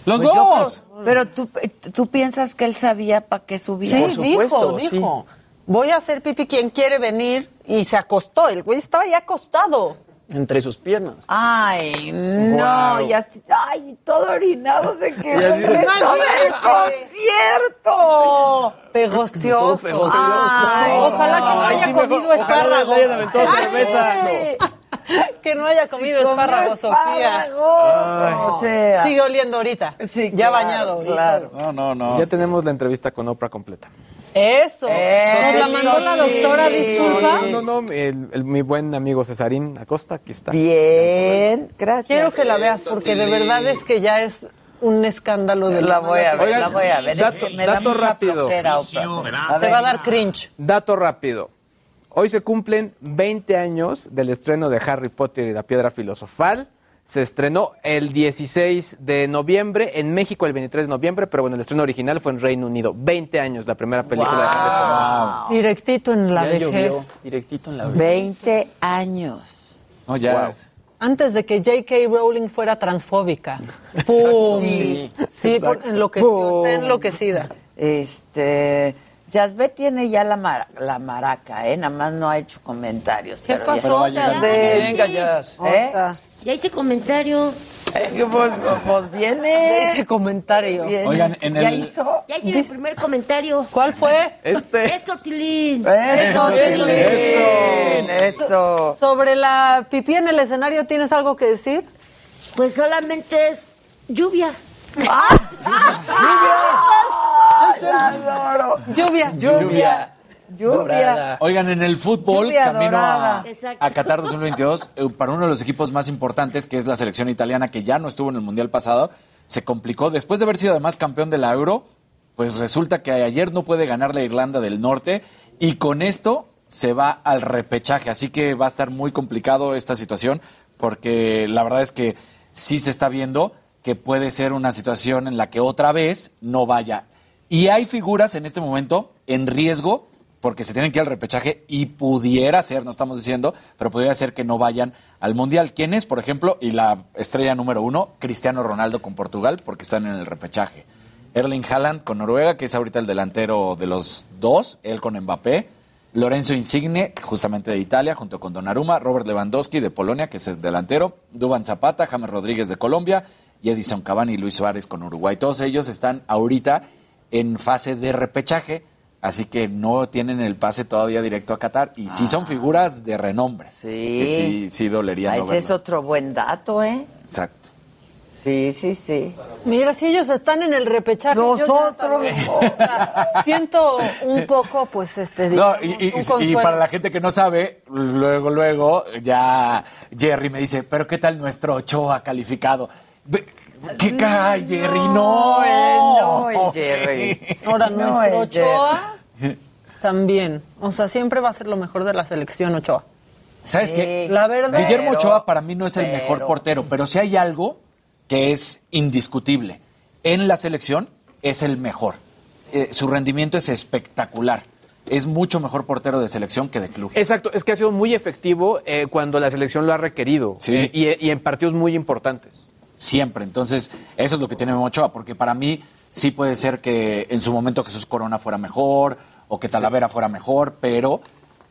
Los Pues dos. creo- pero tú, tú piensas que él sabía para qué subía. Sí, Por supuesto, dijo, sí. dijo. Voy a hacer pipí, ¿quién quiere venir? Y se acostó, el güey estaba ya acostado. Entre sus piernas. Ay, no, y así, ay, todo orinado se quedó Y así el concierto. Pegostioso. Todo pegostioso. Ay, ojalá que no Ay, haya comido ojalá espárragos. le aventado Ay, cerveza. Que no haya comido espárragos, Sofía. O sea, Sigue oliendo ahorita. Sí, ya claro, bañado. claro. No, no, no. Ya tenemos la entrevista con Oprah completa. Eso. Eso, Nos la mandó la doctora, sí. disculpa. No, no, no, el- el- mi buen amigo Cesarín Acosta, aquí está. bien, gracias. Quiero que la veas porque de verdad es que ya es un escándalo de La voy a ver, Oigan, la voy a ver. Es dato- que me da dato mucha rápido. flojera, Te va a dar cringe. Dato rápido. Hoy se cumplen 20 años del estreno de Harry Potter y la Piedra Filosofal. Se estrenó el 16 de noviembre, en México el 23 de noviembre, pero bueno, el estreno original fue en Reino Unido. 20 años, la primera película de Harry Potter. Directito en la Ya vejez. llovió, directito en la vejez. 20 años. No, ya. Wow. Antes de que J.K. Rowling fuera transfóbica. ¡Pum! Sí. Sí, por, enloqueció, está enloquecida. Este. Yazbet tiene ya la, mar- la maraca, ¿eh? Nada más no ha hecho comentarios. ¿Qué pero ya- pasó? Venga, ya. O ¿Eh? sea, Ya hice comentario. pues, pues viene. Ese comentario. Viene. Oigan, en ¿Ya el- hizo? Ya hice mi primer comentario. ¿Cuál fue? Este. Esto, Tilín. Eso, Eso, Tilín, eso. Sobre la pipí en el escenario, ¿tienes algo que decir? Pues solamente es lluvia. Lluvia. Lluvia. Lluvia. Oigan, en el fútbol, Lluvia camino a, a Qatar 2022, eh, para uno de los equipos más importantes, que es la selección italiana, que ya no estuvo en el Mundial pasado, se complicó. Después de haber sido además campeón de la Euro, pues resulta que ayer no puede ganar la Irlanda del Norte y con esto se va al repechaje. Así que va a estar muy complicado esta situación porque la verdad es que sí se está viendo que puede ser una situación en la que otra vez no vaya. Y hay figuras en este momento en riesgo porque se tienen que ir al repechaje y pudiera ser, no estamos diciendo, pero pudiera ser que no vayan al Mundial. ¿Quién es, por ejemplo? Y la estrella número uno, Cristiano Ronaldo con Portugal, porque están en el repechaje. Erling Haaland con Noruega, que es ahorita el delantero de los dos, él con Mbappé. Lorenzo Insigne, justamente de Italia, junto con Donnarumma. Robert Lewandowski de Polonia, que es el delantero. Duban Zapata, James Rodríguez de Colombia. Y Edison Cavani y Luis Suárez con Uruguay. Todos ellos están ahorita en fase de repechaje, así que no tienen el pase todavía directo a Qatar. Y sí son figuras de renombre. Sí. Que sí, sí dolería Ah, no ese es otro buen dato, ¿eh? Exacto. Sí, sí, sí. Mira, si ellos están en el repechaje. yo ya Nosotros. o sea, siento un poco, pues, este. No, digamos, y, y- un y para la gente que no sabe, luego, luego, ya Jerry me dice, pero ¿qué tal nuestro Ochoa calificado? ¿Qué cae, Jerry? No, No, el Jerry. Ahora, No, nuestro el Ochoa también. O sea, siempre va a ser lo mejor de la selección Ochoa. ¿Sabes Sí. qué? La verdad. Guillermo Pero- Ochoa para mí no es el mejor portero, pero si hay algo que es indiscutible en la selección, es el mejor. Eh, su rendimiento es espectacular. Es mucho mejor portero de selección que de club. Exacto, es que ha sido muy efectivo eh, cuando la selección lo ha requerido Sí. eh, y, y en partidos muy importantes. Siempre. Entonces, eso es lo que tiene Memo Ochoa, porque para mí sí puede ser que en su momento Jesús Corona fuera mejor o que Talavera fuera mejor, pero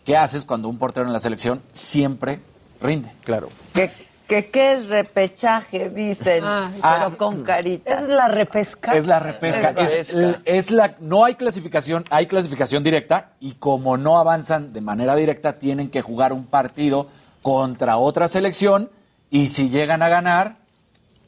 ¿qué haces cuando un portero en la selección siempre rinde? Claro. ¿Qué, qué, qué es repechaje? Dicen, Ah, pero con carita. Es la repesca. Es la repesca. Es la Es, repesca. es la, no hay clasificación, hay clasificación directa y como no avanzan de manera directa, tienen que jugar un partido contra otra selección y si llegan a ganar,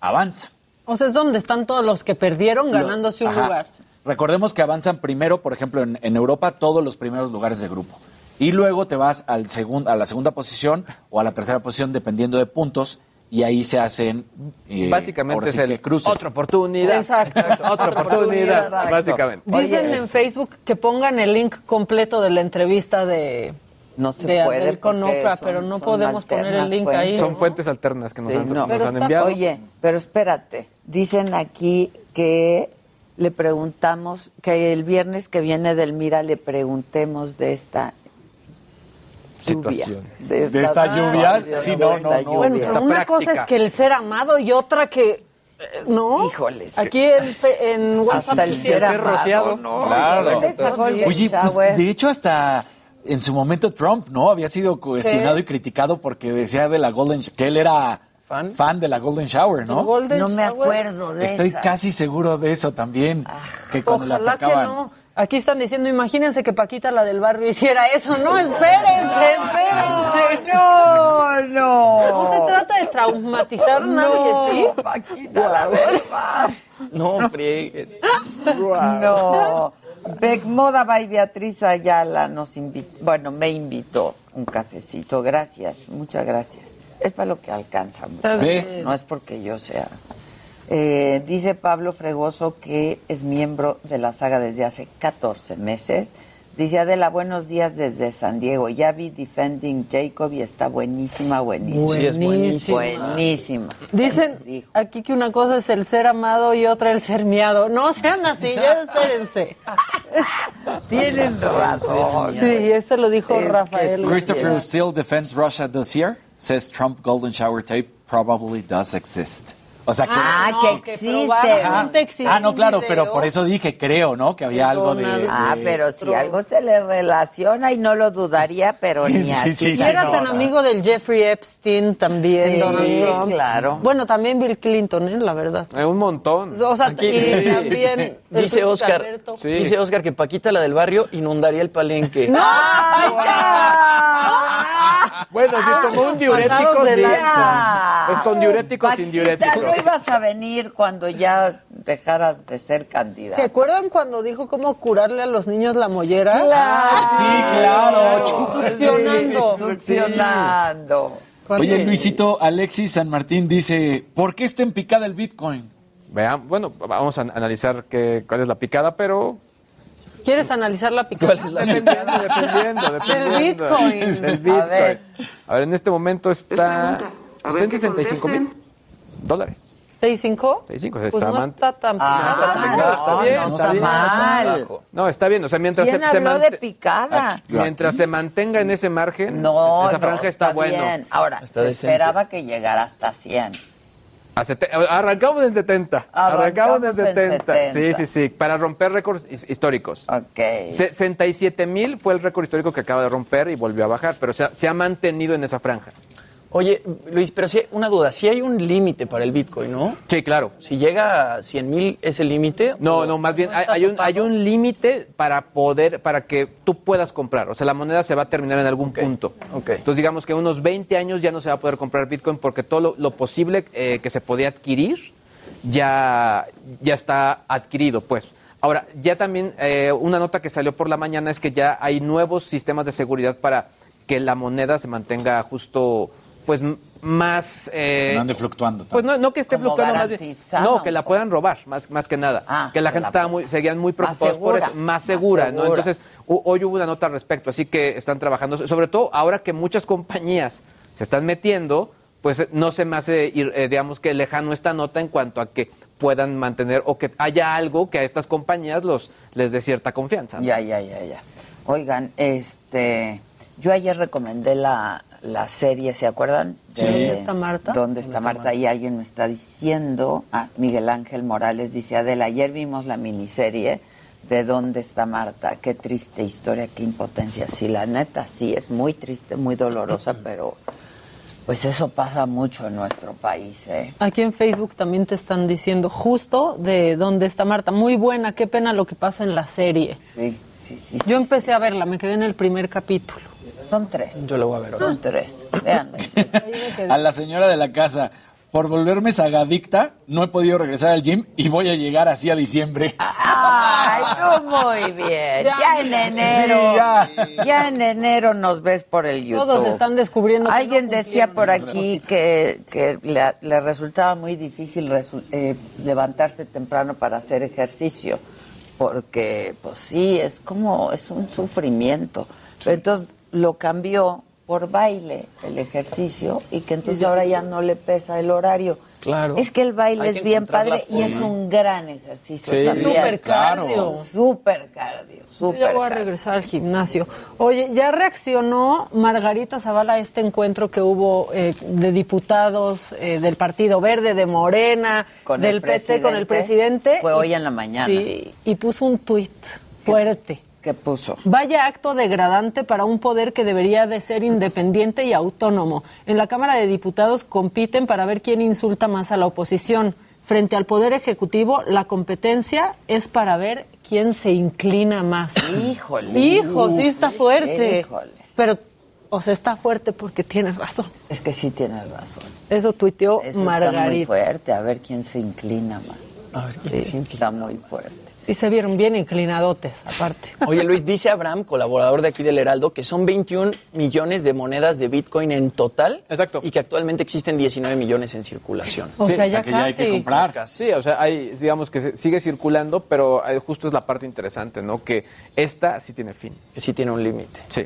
avanza. O sea, es donde están todos los que perdieron ganándose un Ajá. lugar. Recordemos que avanzan primero, por ejemplo, en, en Europa, todos los primeros lugares de grupo. Y luego te vas al segun- a la segunda posición o a la tercera posición, dependiendo de puntos, y ahí se hacen. eh, Básicamente es el cruces. otra oportunidad. Exacto. otra oportunidad, Exacto. básicamente. Dicen Oye, en es- Facebook que pongan el link completo de la entrevista de, No se de puede Adel con Oprah, son- pero no podemos poner el link fuentes. ahí. Son fuentes alternas que nos Sí, han, no. nos Pero han está- enviado. Oye, pero espérate. Dicen aquí que le preguntamos, que el viernes que viene del Mira le preguntemos de esta lluvia. Situación. De De esta lluvia, sí, no, no. Bueno, pero una práctica. cosa es que el ser amado y otra que. eh, ¿No? Híjoles. Aquí en, en WhatsApp. Hasta el sí, ser ser rociado. ¿no? Claro. ¿Dónde sacó el Oye, pues de hecho hasta en su momento Trump, ¿no? Había sido cuestionado Sí. y criticado porque decía de la Golden que él era ¿Fan? de la Golden Shower, ¿no? Golden No me Shower. acuerdo de Estoy esa. casi seguro de eso también. que cuando Ojalá que atacaban. no. Aquí están diciendo, imagínense que Paquita, la del barrio, hiciera eso. No, espérense, espérense. No, no. No se trata de traumatizar a nadie, ¿sí? Paquita, la del bar. No friegues. No. Beck Moda by Beatriz Ayala nos invitó, bueno, me invitó un cafecito. Gracias, muchas gracias. Es para lo que alcanza. bien. No es porque yo sea. Eh, dice Pablo Fregoso que es miembro de la saga desde hace 14 meses. Dice Adela, buenos días desde San Diego. Ya vi Defending Jacob y está buenísima, buenísima. Sí, es buenísima. Buenísima. Dicen aquí que una cosa es el ser amado y otra el ser miado. No sean así, ya espérense. Tienen razón. Sí, eso lo dijo Es Rafael. sí. Christopher Steele defends Russia this year. Says Trump golden shower tape probably does exist. O sea que. Ah, no, que que existe. probablemente existe Ah, no, claro, video. pero por eso dije, creo, ¿no? Que había algo de. Ah, de- pero si algo se le relaciona y no lo dudaría, pero ni Sí, así. sí, sí, era no, tan no. amigo del Jeffrey Epstein también, Sí, Donald sí, Trump. claro. Bueno, también Bill Clinton, ¿eh? La verdad. Eh, un montón. O sea, Aquí- y Sí. también Dice Oscar, dice Oscar que Paquita, la del barrio, inundaría el palenque. ¡Ay, Bueno, si tomó un diurético, sí. Es con diurético o sin diurético. no ibas a venir cuando ya dejaras de ser candidata. ¿Se acuerdan cuando dijo cómo curarle a los niños la mollera? Claro. Sí, claro. Succionando. Succionando. Oye, Luisito, Alexis San Martín dice: ¿Por qué está en picada el Bitcoin? Vean, bueno, vamos a analizar qué, cuál es la picada, pero ¿Quieres analizar la picada? dependiendo, dependiendo, dependiendo. Bitcoin. Del Bitcoin. A ver. A ver, en este momento está, está en 65 mil dólares. ¿6-5? 65, Pues está no está tan picada. no, está bien, no está está bien. mal. No, está bien, o sea, mientras ¿Quién se, se habló de picada? Aquí. mientras se mantenga en ese margen, No, esa no, franja está, bueno. bien. Ahora, Está se decente. esperaba que llegara hasta 100. Arrancamos en 70. Arrancamos, en Arrancamos en 70. 70. Sí, sí, sí. Para romper récords his- históricos. Ok. 67 mil fue el récord histórico que acaba de romper y volvió a bajar, pero se ha, se ha mantenido en esa franja. Oye, Luis, pero sí, una duda, sí hay un límite para el Bitcoin, ¿no? Sí, claro. Si llega a 100 mil, ¿es el límite? No, ¿O- no, más bien no hay, un, hay un límite para poder, para que tú puedas comprar. O sea, la moneda se va a terminar en algún punto. ok. Entonces, digamos que en unos 20 años ya no se va a poder comprar Bitcoin porque todo lo, lo posible eh, que se podía adquirir ya, ya está adquirido, pues. Ahora, ya también eh, una nota que salió por la mañana es que ya hay nuevos sistemas de seguridad para que la moneda se mantenga justo, pues, más... eh, no ande fluctuando. pues no, no que esté Como fluctuando más bien. No, que la puedan robar, más, más que nada. Ah, que la que gente la estaba muy, seguían muy preocupados por eso, más más segura, ¿no? Entonces, hoy hubo una nota al respecto, así que están trabajando, sobre todo ahora que muchas compañías se están metiendo, pues no se me hace, ir, eh, digamos que lejano esta nota en cuanto a que puedan mantener o que haya algo que a estas compañías los les dé cierta confianza. ¿no? Ya, ya, ya, ya. Oigan, este, yo ayer recomendé la, la serie, ¿se acuerdan? Sí. ¿Dónde está Marta? ¿Dónde está Marta? Y alguien me está diciendo, ah, Miguel Ángel Morales dice, Adela, ayer vimos la miniserie de ¿Dónde está Marta? Qué triste historia, qué impotencia. Sí, la neta, sí, es muy triste, muy dolorosa, pero pues eso pasa mucho en nuestro país, ¿eh? Aquí en Facebook también te están diciendo justo de dónde está Marta. Muy buena, qué pena lo que pasa en la serie. Sí, sí, sí. Yo empecé a verla, me quedé en el primer capítulo. Son tres. Yo lo voy a ver ahora. Son tres. Vean. A la señora de la casa, por volverme sagadicta, no he podido regresar al gym y voy a llegar así a diciembre. Ay, tú muy bien. Ya, en enero. Sí, ya. ya. en enero nos ves por el YouTube. Todos están descubriendo. que Alguien no decía por aquí que, que le, le resultaba muy difícil resu- eh, levantarse temprano para hacer ejercicio, porque pues sí, es como, es un sufrimiento. Entonces lo cambió por baile el ejercicio y que entonces ahora ya no le pesa el horario. Claro. Es que el baile es bien padre y es un gran ejercicio Sí, también. Súper cardio. Súper cardio, Yo súper ya voy a regresar al gimnasio. Oye, ya reaccionó Margarita Zavala a este encuentro que hubo eh, de diputados eh, del Partido Verde, de Morena, Con del el PT, con el presidente. Fue hoy en la mañana. Sí, y puso un tuit fuerte. ¿Qué puso? Vaya acto degradante para un poder que debería de ser independiente y autónomo. En la Cámara de Diputados compiten para ver quién insulta más a la oposición. Frente al Poder Ejecutivo, la competencia es para ver quién se inclina más. Híjole. Hijo, sí está fuerte. Híjole. Pero, o sea, está fuerte porque tienes razón. Es que sí tienes razón. Eso tuiteó Eso está muy Margarita. fuerte. A ver quién se inclina más. A ver, ¿quién Sí, se está muy fuerte. Y se vieron bien inclinadotes, aparte. Oye, Luis, dice Abraham, colaborador de aquí del Heraldo, que son 21 millones de monedas de Bitcoin en total. Exacto. Y que actualmente existen 19 millones en circulación. O Sí, sea, o ya que ya hay que casi. comprar. Sí, o sea, hay, digamos que se- sigue circulando, pero eh, justo es la parte interesante, ¿no? Que esta sí tiene fin. Que sí tiene un límite. Sí.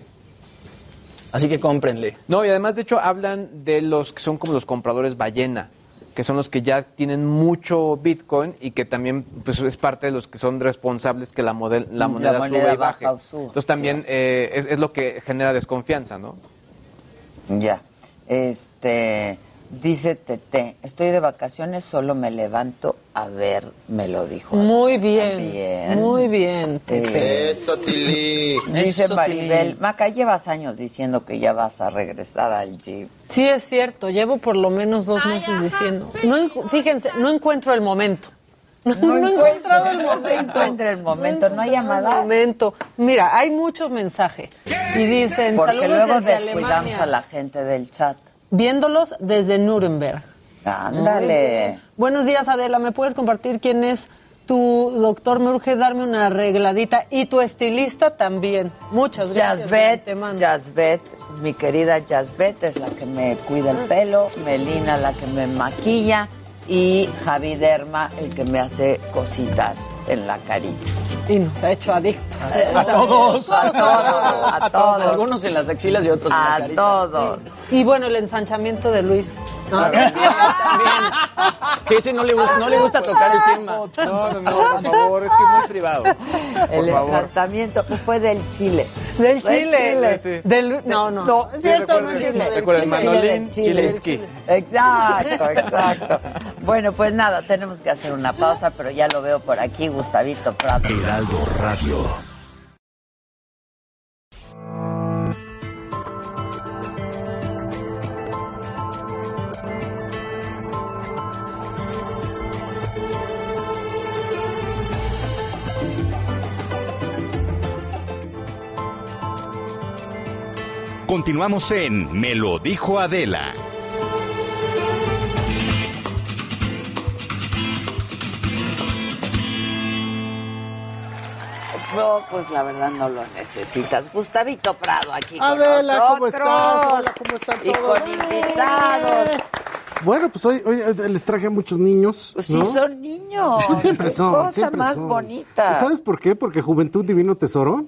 Así que cómprenle. No, y además, de hecho, hablan de los que son como los compradores ballena, que son los que ya tienen mucho Bitcoin y que también pues, es parte de los que son responsables que la, model- la La moneda, moneda suba y baja baje. suba, Entonces también eh, es, es lo que genera desconfianza, ¿no? Ya. Este. Dice Tete, estoy de vacaciones, solo me levanto a ver, me lo dijo. Muy bien, También. muy bien, Tete. Eso, Tili. Dice Eso, Maribel, Tili. Maca, llevas años diciendo que ya vas a regresar al gym. Sí, es cierto, llevo por lo menos dos meses diciendo. No, fíjense, no encuentro el momento. No, no he encontrado el no momento. encuentra el momento, no hay llamadas. momento. Mira, hay muchos mensajes. Y dicen, Porque saludos luego desde descuidamos Alemania. a la gente del chat. Viéndolos desde Nuremberg. Ándale. Buenos días, Adela. ¿Me puedes compartir quién es tu doctor? Me urge darme una arregladita. Y tu estilista también. Muchas gracias. antemano. Yazbet, mi querida Yazbet es la que me cuida el pelo, Melina la que me maquilla y Javi Derma el que me hace cositas en la carita. Y nos ha hecho adictos. A todos, a todos, a todos. Algunos en las axilas y otros en la A carita. todos. Y bueno, el ensanchamiento de Luis. No, Que ese no le, gusta, no le gusta tocar el tema. No, no, no, por favor, es que es muy privado. El Por tratamiento fue del Chile. Del Chile. Sí. Del- no, no. No, cierto, no es cierto. recuerda el Chile. mandolín, Chile, Chilinski. Exacto, exacto. Bueno, pues nada, tenemos que hacer una pausa, pero ya lo veo por aquí, Gustavito Prado. Heraldo Radio. Continuamos en Me lo dijo Adela. No, pues la verdad no lo necesitas. Gustavito Prado aquí Adela, con ¿cómo nosotros. estás? Hola, ¿cómo están Y todos? con invitados. Bueno, pues hoy, hoy les traje a muchos niños. Pues sí ¿no? son niños. Siempre son. Cosa siempre más son. bonita. ¿Sabes por qué? Porque Juventud Divino Tesoro,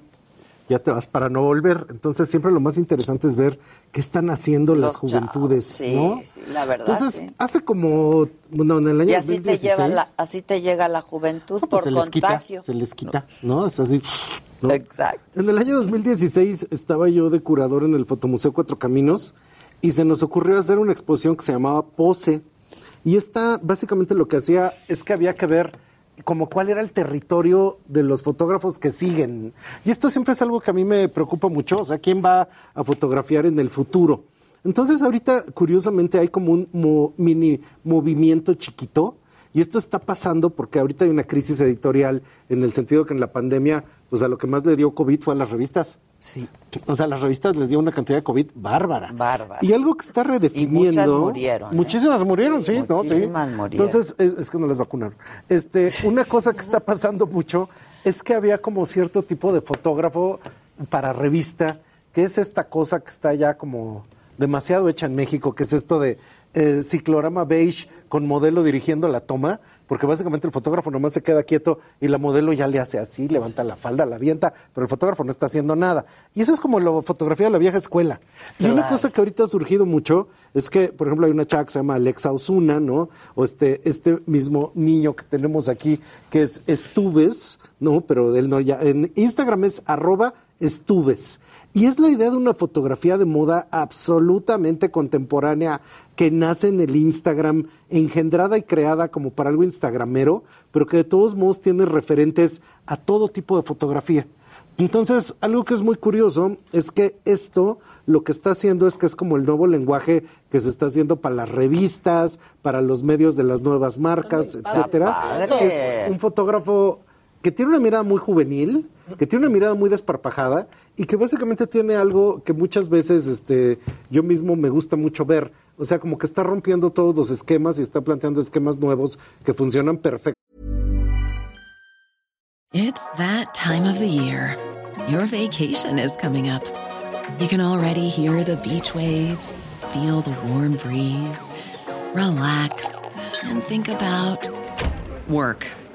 ya te vas para no volver. Entonces siempre lo más interesante es ver qué están haciendo las juventudes, Sí, ¿no? sí, la verdad. Entonces, sí. hace como, bueno, en el año Y así te, 2016, lleva la, así te llega la juventud pues por se les quita, contagio. se les quita, ¿no? Es así. ¿no? Exacto. En el año 2016 estaba yo de curador en el Fotomuseo Cuatro Caminos y se nos ocurrió hacer una exposición que se llamaba Pose. Y esta básicamente lo que hacía es que había que ver como cuál era el territorio de los fotógrafos que siguen. Y esto siempre es algo que a mí me preocupa mucho, o sea, quién va a fotografiar en el futuro. Entonces ahorita, curiosamente, hay como un mo- mini movimiento chiquito y esto está pasando porque ahorita hay una crisis editorial en el sentido que en la pandemia, pues a lo que más le dio COVID fue a las revistas. Sí. O sea, las revistas les dio una cantidad de COVID bárbara. Bárbara. Y algo que está redefiniendo. Y muchas murieron, ¿eh? Muchísimas murieron, sí, ¿no? Sí. Muchísimas murieron. Entonces, es, es que no les vacunaron. Este, una cosa que está pasando mucho es que había como cierto tipo de fotógrafo para revista, que es esta cosa que está ya como demasiado hecha en México, que es esto de eh, ciclorama beige con modelo dirigiendo la toma, porque básicamente el fotógrafo nomás se queda quieto y la modelo ya le hace así, levanta la falda, la avienta, pero el fotógrafo no está haciendo nada. Y eso es como la fotografía de la vieja escuela. Y una cosa que ahorita ha surgido mucho es que, por ejemplo, hay una chava que se llama Alexa Osuna, ¿no? O este, este mismo niño que tenemos aquí, que es Estuves, ¿no? Pero él no ya. En Instagram es arroba Estuves. Y es la idea de una fotografía de moda absolutamente contemporánea que nace en el Instagram, engendrada y creada como para algo instagramero, pero que de todos modos tiene referentes a todo tipo de fotografía. Entonces, algo que es muy curioso es que esto lo que está haciendo es que es como el nuevo lenguaje que se está haciendo para las revistas, para los medios de las nuevas marcas, etcétera. Es un fotógrafo que tiene una mirada muy juvenil, que tiene una mirada muy desparpajada y que básicamente tiene algo que muchas veces este, yo mismo me gusta mucho ver. O sea, como que está rompiendo todos los esquemas y está planteando esquemas nuevos que funcionan perfectamente. It's that time of the year. Your vacation is coming up. You can already hear the beach waves, feel the warm breeze, relax, and think about work.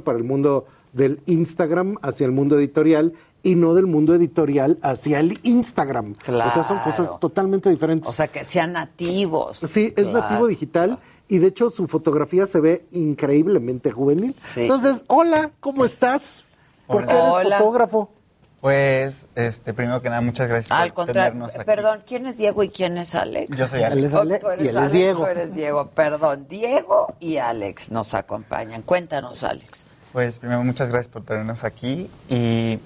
para el mundo del Instagram hacia el mundo editorial y no del mundo editorial hacia el Instagram. O sea, son cosas Claro. totalmente diferentes. O sea, que sean nativos. Sí, es Claro. nativo digital y de hecho su fotografía se ve increíblemente juvenil. Entonces, hola, ¿cómo estás? ¿Por qué eres Hola. fotógrafo? Pues, este, primero que nada, muchas gracias Al por contrario, tenernos aquí. perdón, ¿quién es Diego y quién es Alex? Yo soy Alex. Él es Oh, Ale- tú eres y él es Diego. tú eres Diego, perdón. Diego y Alex nos acompañan. Cuéntanos, Alex. Pues, primero, muchas gracias por tenernos aquí. Y,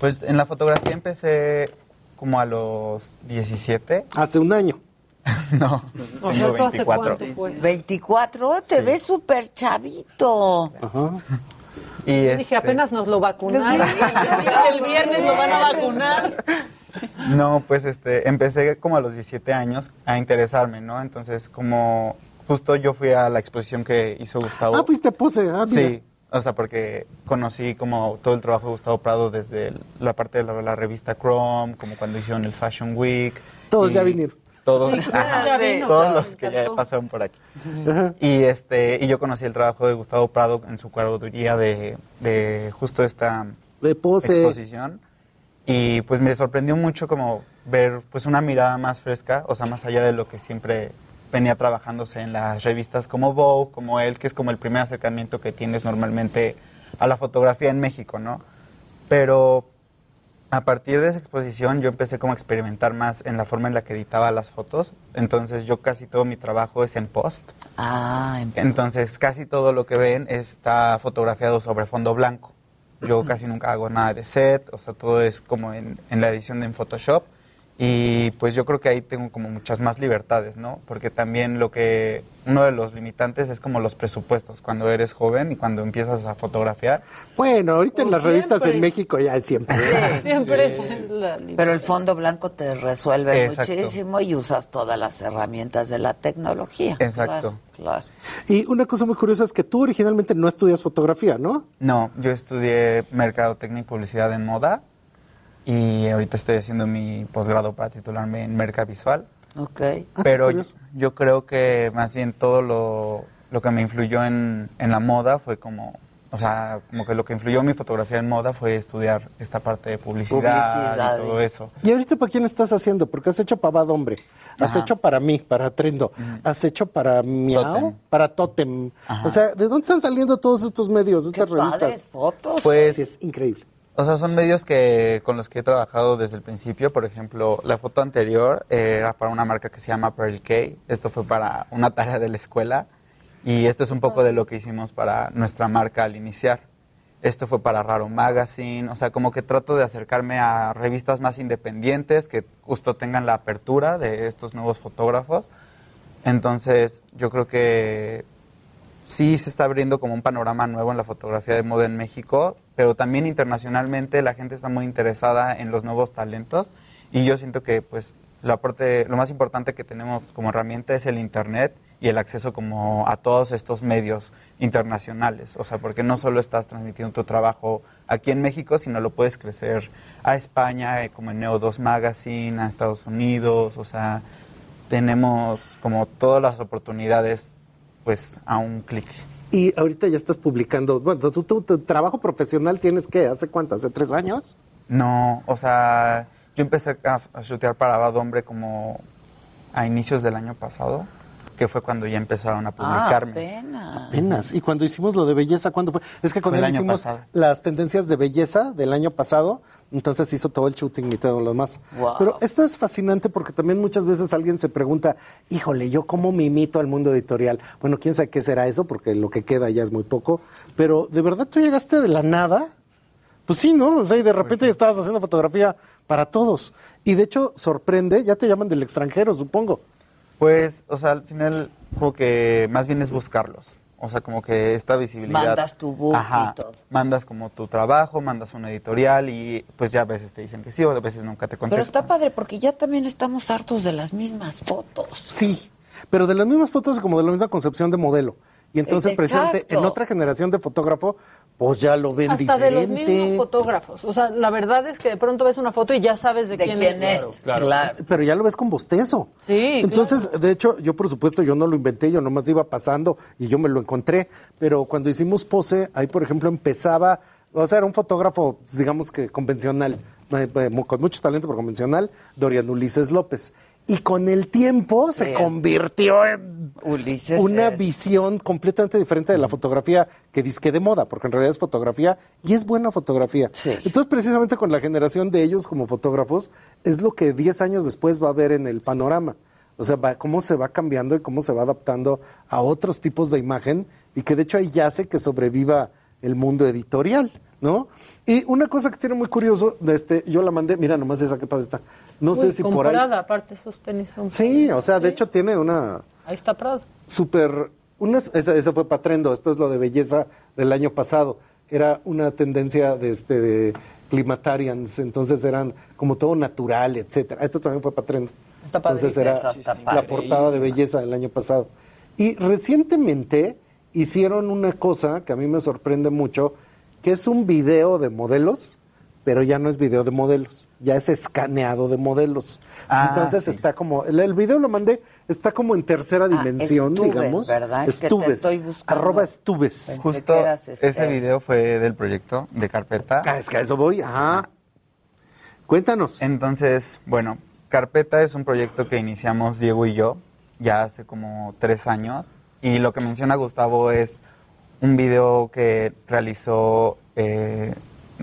pues, en la fotografía empecé como a los 17. Hace un año. no, O sea, tengo ¿eso hace 24. cuánto fue? 24, te ves súper chavito. Y Yo este, Dije, apenas nos lo vacunaron. El viernes lo van a vacunar. No, pues este, empecé como a los 17 años a interesarme, ¿no? Entonces, como justo yo fui a la exposición que hizo Gustavo. Ah, fuiste pose. Ah, mira. Sí, o sea, porque conocí como todo el trabajo de Gustavo Prado desde el- la parte de la, la revista Chrome, como cuando hicieron el Fashion Week. Todos y ya vinieron. Todos, Sí, claro, vino, todos los que ya pasaron por aquí. Y este y yo conocí el trabajo de Gustavo Prado en su curaduría de, de justo esta de pose. exposición y pues me sorprendió mucho como ver pues una mirada más fresca, o sea, más allá de lo que siempre venía trabajándose en las revistas como Vogue, como él, que es como el primer acercamiento que tienes normalmente a la fotografía en México, ¿no? Pero a partir de esa exposición yo empecé como a experimentar más en la forma en la que editaba las fotos. Entonces yo casi todo mi trabajo es en post. Ah, en- Entonces casi todo lo que ven está fotografiado sobre fondo blanco. Yo casi nunca hago nada de set, o sea, todo es como en, en la edición de en Photoshop. Y pues yo creo que ahí tengo como muchas más libertades, ¿no? Porque también lo que, uno de los limitantes es como los presupuestos, cuando eres joven y cuando empiezas a fotografiar. Bueno, ahorita en las revistas en México ya es siempre. Siempre Sí. es la Pero el fondo blanco te resuelve Exacto. muchísimo y usas todas las herramientas de la tecnología. Exacto. Claro, claro. Y una cosa muy curiosa es que tú originalmente no estudias fotografía, ¿no? No, yo estudié Mercadotecnia y Publicidad en Moda y ahorita estoy haciendo mi posgrado para titularme en Merca Visual. Ok. Pero yo, yo creo que más bien todo lo, lo que me influyó en, en la moda fue como, o sea, como que lo que influyó en mi fotografía en moda fue estudiar esta parte de publicidad, Publicidad, y todo eso. ¿Y ahorita para quién estás haciendo? Porque has hecho para Bad Hombre, has Ajá. hecho para mí, para Trendo, has hecho para Miau, para Totem. O sea, ¿de dónde están saliendo todos estos medios, estas revistas? padres fotos. Pues Sí, es increíble. O sea, son medios que con los que he trabajado desde el principio. Por ejemplo, la foto anterior era para una marca que se llama Pearl K. Esto fue para una tarea de la escuela. Y esto es un poco de lo que hicimos para nuestra marca al iniciar. Esto fue para Raro Magazine. O sea, como que trato de acercarme a revistas más independientes que justo tengan la apertura de estos nuevos fotógrafos. Entonces, yo creo que sí se está abriendo como un panorama nuevo en la fotografía de moda en México, pero también internacionalmente la gente está muy interesada en los nuevos talentos y yo siento que pues lo, aporte, lo más importante que tenemos como herramienta es el internet y el acceso como a todos estos medios internacionales, o sea, porque no solo estás transmitiendo tu trabajo aquí en México, sino lo puedes crecer a España, eh, como en Neo 2 Magazine, a Estados Unidos, o sea, tenemos como todas las oportunidades pues a un clic. Y ahorita ya estás publicando, bueno, tu, tu- tu trabajo profesional tienes que, ¿hace cuánto? ¿Hace tres años? No, o sea, yo empecé a, a shootear para Bad Hombre como a inicios del año pasado, que fue cuando ya empezaron a Ah, publicarme. apenas. Apenas. Y cuando hicimos lo de belleza, ¿cuándo fue? Es que cuando hicimos pasado. las tendencias de belleza del año pasado, entonces hizo todo el shooting y todo lo demás. Wow. Pero esto es fascinante porque también muchas veces alguien se pregunta, híjole, ¿yo cómo me imito al mundo editorial? Bueno, quién sabe qué será eso, porque lo que queda ya es muy poco. Pero, ¿de verdad tú llegaste de la nada? Pues sí, ¿no? O sea, y de repente ya estabas haciendo fotografía para todos. Y de hecho, sorprende, ya te llaman del extranjero, supongo. Pues, o sea, al final como que más bien es buscarlos. O sea, como que esta visibilidad. Mandas tu book y todo. Mandas como tu trabajo, mandas una editorial y pues ya a veces te dicen que sí o a veces nunca te Pero contestan. está padre porque ya también estamos hartos de las mismas fotos. Sí, pero de las mismas fotos como de la misma concepción de modelo. Y entonces, Exacto. precisamente, en otra generación de fotógrafo, pues ya lo ven Hasta de los diferente. mismos fotógrafos. O sea, la verdad es que de pronto ves una foto y ya sabes de, quién, es. Pero ya lo ves con bostezo. Sí, Entonces, de hecho, yo por supuesto, yo no lo inventé, yo nomás iba pasando y yo me lo encontré. Pero cuando hicimos pose, ahí por ejemplo empezaba, o sea, era un fotógrafo, digamos que convencional, eh, eh, con mucho talento, pero convencional, Dorian Ulises López. Y con el tiempo se convirtió en Ulises una es- visión completamente diferente de la fotografía que disque de moda, porque en realidad es fotografía y es buena fotografía. Entonces, precisamente con la generación de ellos como fotógrafos, es lo que 10 años después va a haber en el panorama. O sea, va- cómo se va cambiando y cómo se va adaptando a otros tipos de imagen y que de hecho ahí ya hace que sobreviva el mundo editorial, ¿no? Y una cosa que tiene muy curioso, de este, yo la mandé, mira nomás esa que padre está. No sé si por ahí. Prada, aparte esos tenis son. Sí, o sea, de hecho tiene una Ahí está Prada. súper... Una, esa, esa fue Patrendo, esto es lo de belleza del año pasado. Era una tendencia de, este, de climatarians, entonces eran como todo natural, etcétera. Esto también fue Patrendo. Está entonces era está la portada de belleza del año pasado. Y recientemente hicieron una cosa que a mí me sorprende mucho, que es un video de modelos, pero ya no es video de modelos, ya es escaneado de modelos. Ah, Entonces sí. está como, el, el video lo mandé, está como en tercera Ah, dimensión, Estuves, digamos. ¿verdad? Es que te estoy buscando. arroba estuves. Pensé Justo este, ese video fue del proyecto de Carpeta. Ah, es que a eso voy, ajá. Cuéntanos. Entonces, bueno, Carpeta es un proyecto que iniciamos Diego y yo ya hace como tres años. Y lo que menciona Gustavo es un video que realizó eh,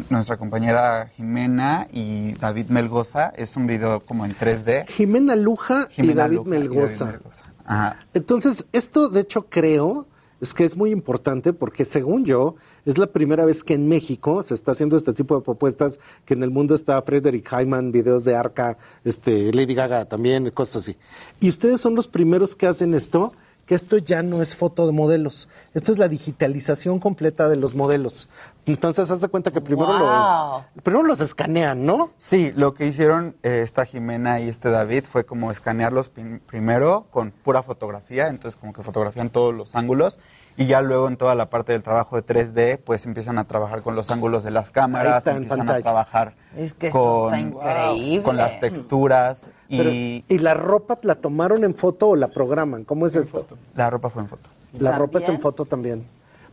nuestra compañera Jimena y David Melgoza. Es un video como en 3D. Jimena Luja y David Luja y David Melgoza. Melgoza. Ajá. Entonces, esto de hecho creo es que es muy importante porque según yo es la primera vez que en México se está haciendo este tipo de propuestas que en el mundo está Frederick Hyman, videos de Arca, este Lady Gaga también, cosas así. Y ustedes son los primeros que hacen esto, que esto ya no es foto de modelos, esto es la digitalización completa de los modelos. Entonces, haz de cuenta que primero Wow. los primero los escanean, ¿no? Sí, lo que hicieron eh, esta Jimena y este David fue como escanearlos prim- primero con pura fotografía, entonces como que fotografían todos los ángulos y ya luego en toda la parte del trabajo de 3D pues empiezan a trabajar con los ángulos de las Ahí cámaras, empiezan a trabajar Es que esto está con, increíble. con las texturas Pero, y ¿Y la ropa la tomaron en foto o la programan? ¿Cómo es esto? la ropa fue en foto. La ropa es en foto también.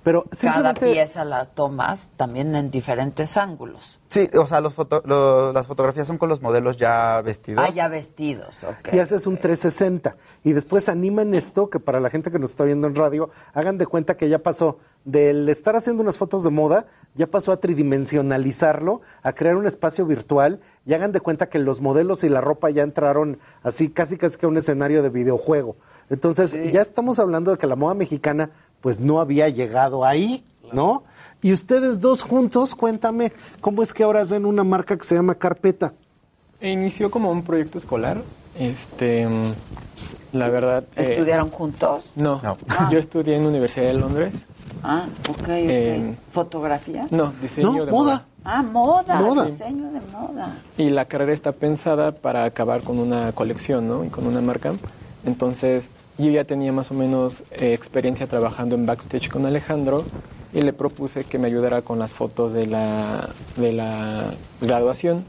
Pero Cada pieza la tomas también en diferentes ángulos. Sí, o sea, los foto- lo- las fotografías son con los modelos ya vestidos. Ah, ya vestidos, ok. y haces un 360 y después animan esto que para la gente que nos está viendo en radio hagan de cuenta que ya pasó del estar haciendo unas fotos de moda ya pasó a tridimensionalizarlo a crear un espacio virtual y hagan de cuenta que los modelos y la ropa ya entraron así casi casi que a un escenario de videojuego entonces ya estamos hablando de que la moda mexicana pues no había llegado ahí no y ustedes dos juntos cuéntame cómo es que ahora hacen una marca que se llama Carpeta E Inició como un proyecto escolar. Este, la verdad. eh, ¿Estudiaron juntos? No, Ah. yo estudié en la Universidad de Londres. Ah, ok, ok. Eh, ¿Fotografía? No, diseño No, de moda. Ah, moda, Moda. diseño de moda. Y la carrera está pensada para acabar con una colección, ¿no? Y con una marca. Entonces, yo ya tenía más o menos eh, experiencia trabajando en backstage con Alejandro y le propuse que me ayudara con las fotos de la, de la graduación.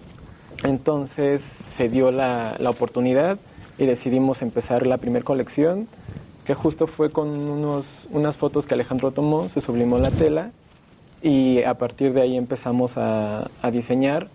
Entonces se dio la, la oportunidad y decidimos empezar la primera colección, que justo fue con unos, unas fotos que Alejandro tomó, se sublimó la tela y a partir de ahí empezamos a, a diseñar.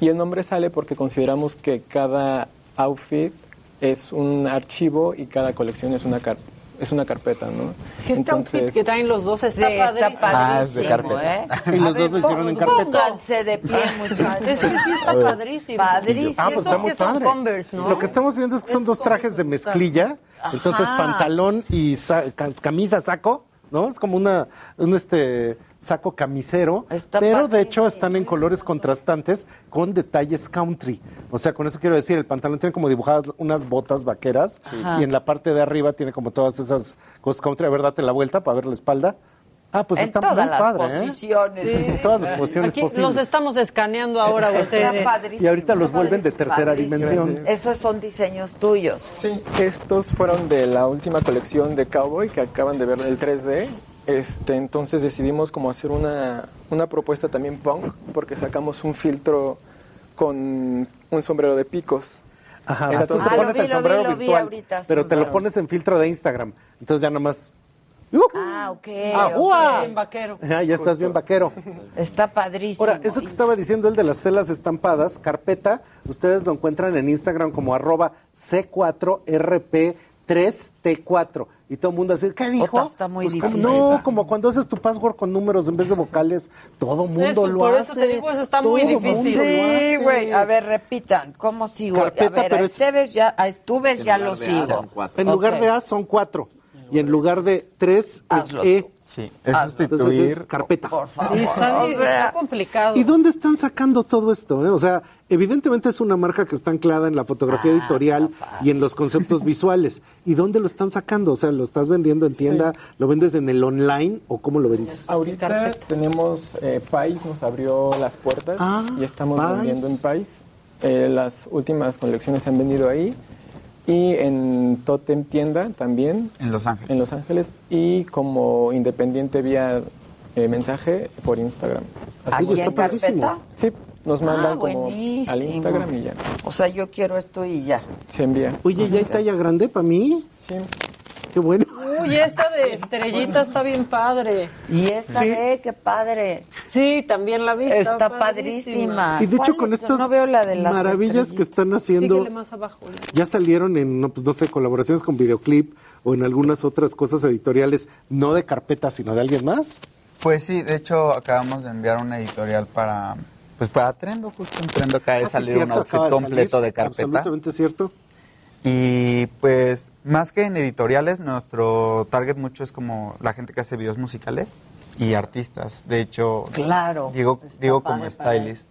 Y el nombre sale porque consideramos que cada outfit es un archivo y cada colección es una, car- es una carpeta, ¿no? Que este outfit que traen los dos está Sí, está padrísimo. Ah, es de carpeta. ¿eh? Y los A dos lo hicieron en carpeta. Pónganse de pie, muchachos. Es que sí está padrísimo. Padrísimo. Ah, pues está Esos muy que son padre. Converse, ¿no? Lo que estamos viendo es que son dos trajes de mezclilla, entonces Ajá. pantalón y sa- ca- camisa, saco, ¿no? Es como una un este saco camisero, pero de hecho están en colores contrastantes con detalles country. O sea, con eso quiero decir, el pantalón tiene como dibujadas unas botas vaqueras y en la parte de arriba tiene como todas esas cosas country. A ver, date la vuelta para ver la espalda. Ah, pues en está todas muy las padre, ¿eh? En todas las posiciones Aquí posibles. los estamos escaneando ahora Está ustedes. padrísimo. Y ahorita los vuelven de tercera Padrísimo. dimensión. Esos son diseños tuyos. Sí, estos fueron de la última colección de Cowboy que acaban de ver el 3D. Este, entonces decidimos como hacer una, una propuesta también punk porque sacamos un filtro con un sombrero de picos. Ajá, o sea, tú te pones Ah, el vi, lo sombrero vi, virtual, ahorita, pero sí. te lo pones en filtro de Instagram. Entonces ya nomás... Ah, ok. Ah, ok. vaquero. Ajá, ya estás bien vaquero. Está padrísimo. Ahora, eso que estaba diciendo el de las telas estampadas, carpeta, ustedes lo encuentran en Instagram como arroba C4RP3T4. Y todo el mundo así, ¿qué dijo? Ota, está muy Pues difícil. no, como cuando haces tu password con números en vez de vocales, todo el mundo Eso, lo por hace. eso te digo, eso está muy difícil. Sí, güey. A ver, repitan. ¿Cómo sigo? Carpeta, a ver, a Esteves ya, a Estuves ya lo sigo. son cuatro. En lugar de A son cuatro. Y en lugar de tres es Hazlo E. Sí, es Entonces es sustituir. carpeta. Por favor. Sí, está, o sea, está complicado. ¿Y dónde están sacando todo esto? eh? O sea, evidentemente es una marca que está anclada en la fotografía Ah, editorial y en los conceptos visuales. ¿Y dónde lo están sacando? O sea, ¿lo estás vendiendo en tienda? ¿Lo vendes en el online o cómo lo vendes? Ahorita Carpeta. tenemos eh, Pais, nos abrió las puertas Ah, y estamos Pais. vendiendo en Pais. Eh, las últimas colecciones se han vendido ahí y en Totem Tienda también En Los Ángeles. en Los Ángeles y como independiente vía eh, mensaje por Instagram. Así Oye, ¿Aquí está en carpeta? Sí, nos mandan Ah, como al. Instagram y ya. O sea, yo quiero esto y ya. Se envía. Oye, ¿ya hay talla grande para mí? Sí. Qué bueno. Uy, esta de estrellita está bien padre. Y Sí. ve, qué padre. Sí, también la vi. Está padrísima. Y de hecho, con estas no veo la de las maravillas que están haciendo, Síguele más abajo. ya salieron en, no, pues no sé, colaboraciones con videoclip o en algunas otras cosas editoriales, no de carpeta, sino de alguien más. Pues sí, de hecho acabamos de enviar una editorial para pues para Trendo, justo en Trendo acaba de Ah, sí, salir cierto, un outfit de completo salir. de carpeta. Absolutamente cierto. Y pues más que en editoriales, nuestro target mucho es como la gente que hace videos musicales y artistas. De hecho, Claro. digo, digo padre como stylist.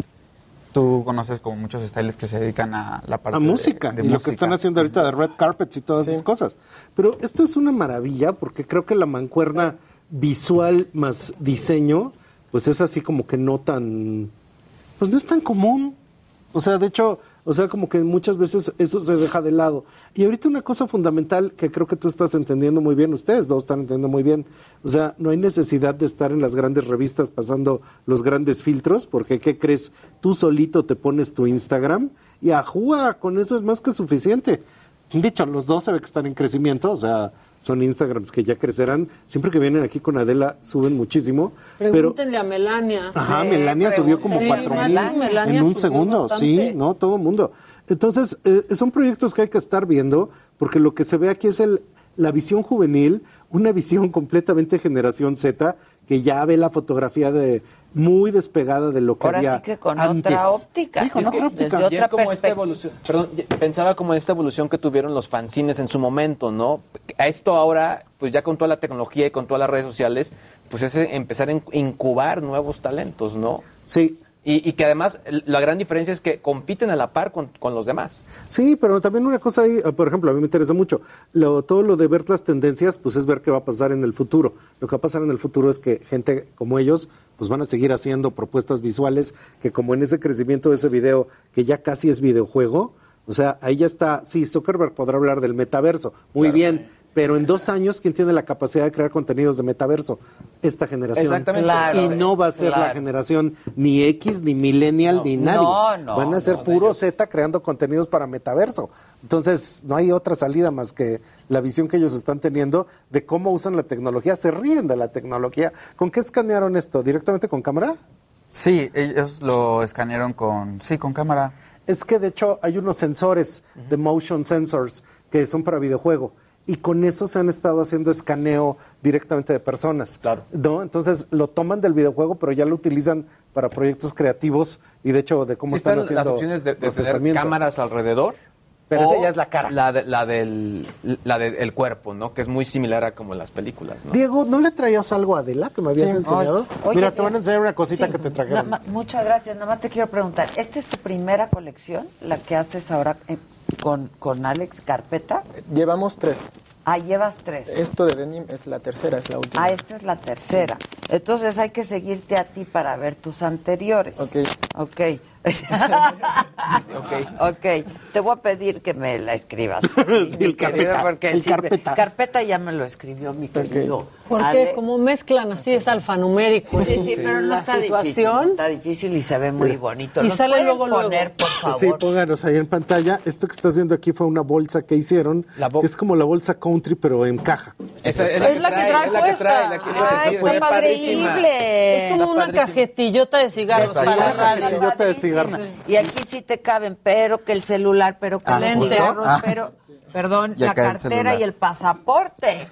Tú conoces como muchos stylists que se dedican a la parte a de- música de y lo que están haciendo ahorita de red carpets y todas esas cosas. Pero esto es una maravilla porque creo que la mancuerna visual más diseño, pues es así como que no tan, pues no es tan común. O sea, de hecho, o sea, como que muchas veces eso se deja de lado. Y ahorita una cosa fundamental que creo que tú estás entendiendo muy bien, ustedes dos están entendiendo muy bien, o sea, no hay necesidad de estar en las grandes revistas pasando los grandes filtros, porque ¿qué crees? Tú solito te pones tu Instagram y ajúa, con eso es más que suficiente. Dicho, los dos se ve que están en crecimiento, o sea, son Instagrams que ya crecerán. Siempre que vienen aquí con Adela suben muchísimo, pero Pregúntenle a Melania. Ajá, Sí, Melania subió como cuatro mil en un segundo, bastante. sí, ¿no? Todo el mundo. Entonces, eh, son proyectos que hay que estar viendo, porque lo que se ve aquí es el, la visión juvenil, una visión completamente generación Z, que ya ve la fotografía de muy despegada de lo que Ahora había sí que con antes. otra óptica. Sí, con Es que- otra óptica. Desde y es otra como esta perspectiva. evolución, perdón, pensaba como en esta evolución que tuvieron los fanzines en su momento, ¿no? A esto ahora, pues ya con toda la tecnología y con todas las redes sociales, pues es empezar a in- incubar nuevos talentos, ¿no? Sí. Y, y que además la gran diferencia es que compiten a la par con, con los demás. Sí, pero también una cosa ahí, eh, por ejemplo, a mí me interesa mucho, lo, todo lo de ver las tendencias, pues es ver qué va a pasar en el futuro. Lo que va a pasar en el futuro es que gente como ellos, pues van a seguir haciendo propuestas visuales que como en ese crecimiento de ese video, que ya casi es videojuego, o sea, ahí ya está, sí, Zuckerberg podrá hablar del metaverso, muy bien, pero en dos años, ¿quién tiene la capacidad de crear contenidos de metaverso? Esta generación. Exactamente. Claro. y no va a ser la generación ni X, ni millennial, ni nadie. No, no, Van a ser no, puro Z creando contenidos para metaverso. Entonces, no hay otra salida más que la visión que ellos están teniendo de cómo usan la tecnología. Se ríen de la tecnología. ¿Con qué escanearon esto? ¿Directamente con cámara? Sí, ellos lo escanearon con, sí, con cámara. Es que de hecho hay unos sensores de motion sensors que son para videojuego y con eso se han estado haciendo escaneo directamente de personas. Claro. ¿no? Entonces lo toman del videojuego, pero ya lo utilizan para proyectos creativos y de hecho de cómo Sí están, están haciendo las opciones de, de tener cámaras alrededor. Pero esa ya es la cara. La, de- la del la del cuerpo, ¿no? Que es muy similar a como en las películas, ¿no? Diego, ¿no le traías algo a Adela que me habías Sí. enseñado? Oye, Mira, te van a enseñar una cosita sí, que te trajeron. muchas gracias. Nada más te quiero preguntar, ¿esta es tu primera colección, la que haces ahora eh, con, con Alex Carpeta? Llevamos tres. Ah, llevas tres. Esto de denim es la tercera, es la última. Ah, esta es la tercera. Entonces hay que seguirte a ti para ver tus anteriores. Ok. Ok. ok. Te voy a pedir que me la escribas. Sí, el carpeta, porque el sí carpeta. carpeta ya me lo escribió mi querido. Porque Ale. como mezclan así es alfanumérico. Sí, sí, pero no la está difícil. situación. no está difícil y se ve muy bonito. Y ¿Los sale luego, luego. poner, por favor? Sí, pónganos ahí en pantalla. Esto que estás viendo aquí fue una bolsa que hicieron, que es como la bolsa country, pero en caja. Esa es la que trae, es la que trae, la que Ah, trae. está Está padrísima. increíble. Es como una cajetillota de cigarros para la Una radio. Cigarros. Y aquí sí te caben, pero que el celular, pero que Ah, los ¿justo? cigarros, Ah. pero, perdón, la el cartera y el pasaporte.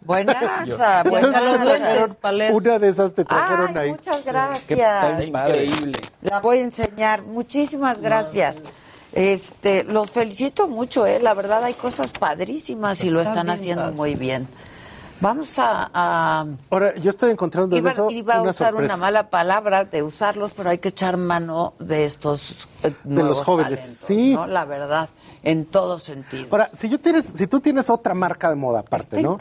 Buenaza. trajeron- una de esas te trajeron Ay, ahí. muchas Qué gracias. increíble. La voy a enseñar. Muchísimas gracias. Este, los felicito mucho, eh. La verdad hay cosas padrísimas y lo Está están haciendo muy bien. Vamos a, a- Ahora, yo estoy encontrando en iba, eso iba a una usar sorpresa. una mala palabra de usarlos, pero hay que echar mano de estos eh, De nuevos los jóvenes, talentos, sí. ¿no? La verdad, en todos sentidos. Ahora, si yo tienes, si tú tienes otra marca de moda aparte, ¿no?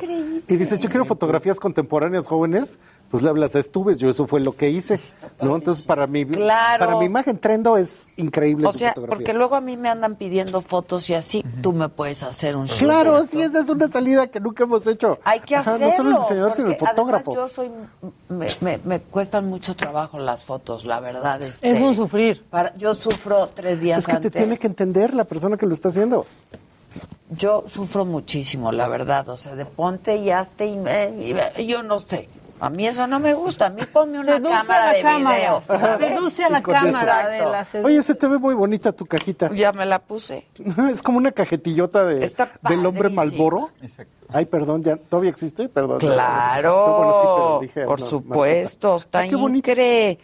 Y dices, yo quiero fotografías contemporáneas jóvenes, pues le hablas a Estuves, yo eso fue lo que hice, ¿no? Entonces para mi, Claro. para mi imagen trendo es increíble O sea, fotografía. porque luego a mí me andan pidiendo fotos y así tú me puedes hacer un shoot. Claro, sí, esa es una salida que nunca hemos hecho. Hay que Ajá, hacerlo. No solo el diseñador, sino el fotógrafo. yo soy, me, me- me cuestan mucho trabajo las fotos, la verdad. Este, Es un sufrir. para- yo sufro tres días Es que te antes. tiene que entender la persona que lo está haciendo. Yo sufro muchísimo, la verdad. O sea, de ponte y hazte y, me- y me- yo no sé. A mí eso no me gusta. A mí ponme una Seduce cámara la de cámara. video. ¿sabes? Seduce a la cámara, Adela, seduce. Oye, se te ve muy bonita tu cajita. Ya me la puse. Es como una cajetillota de, del hombre. Malboro. Ay, perdón, ya todavía existe, perdón. Claro, Bueno, sí, pero dije, por no, supuesto, está Ah, increíble.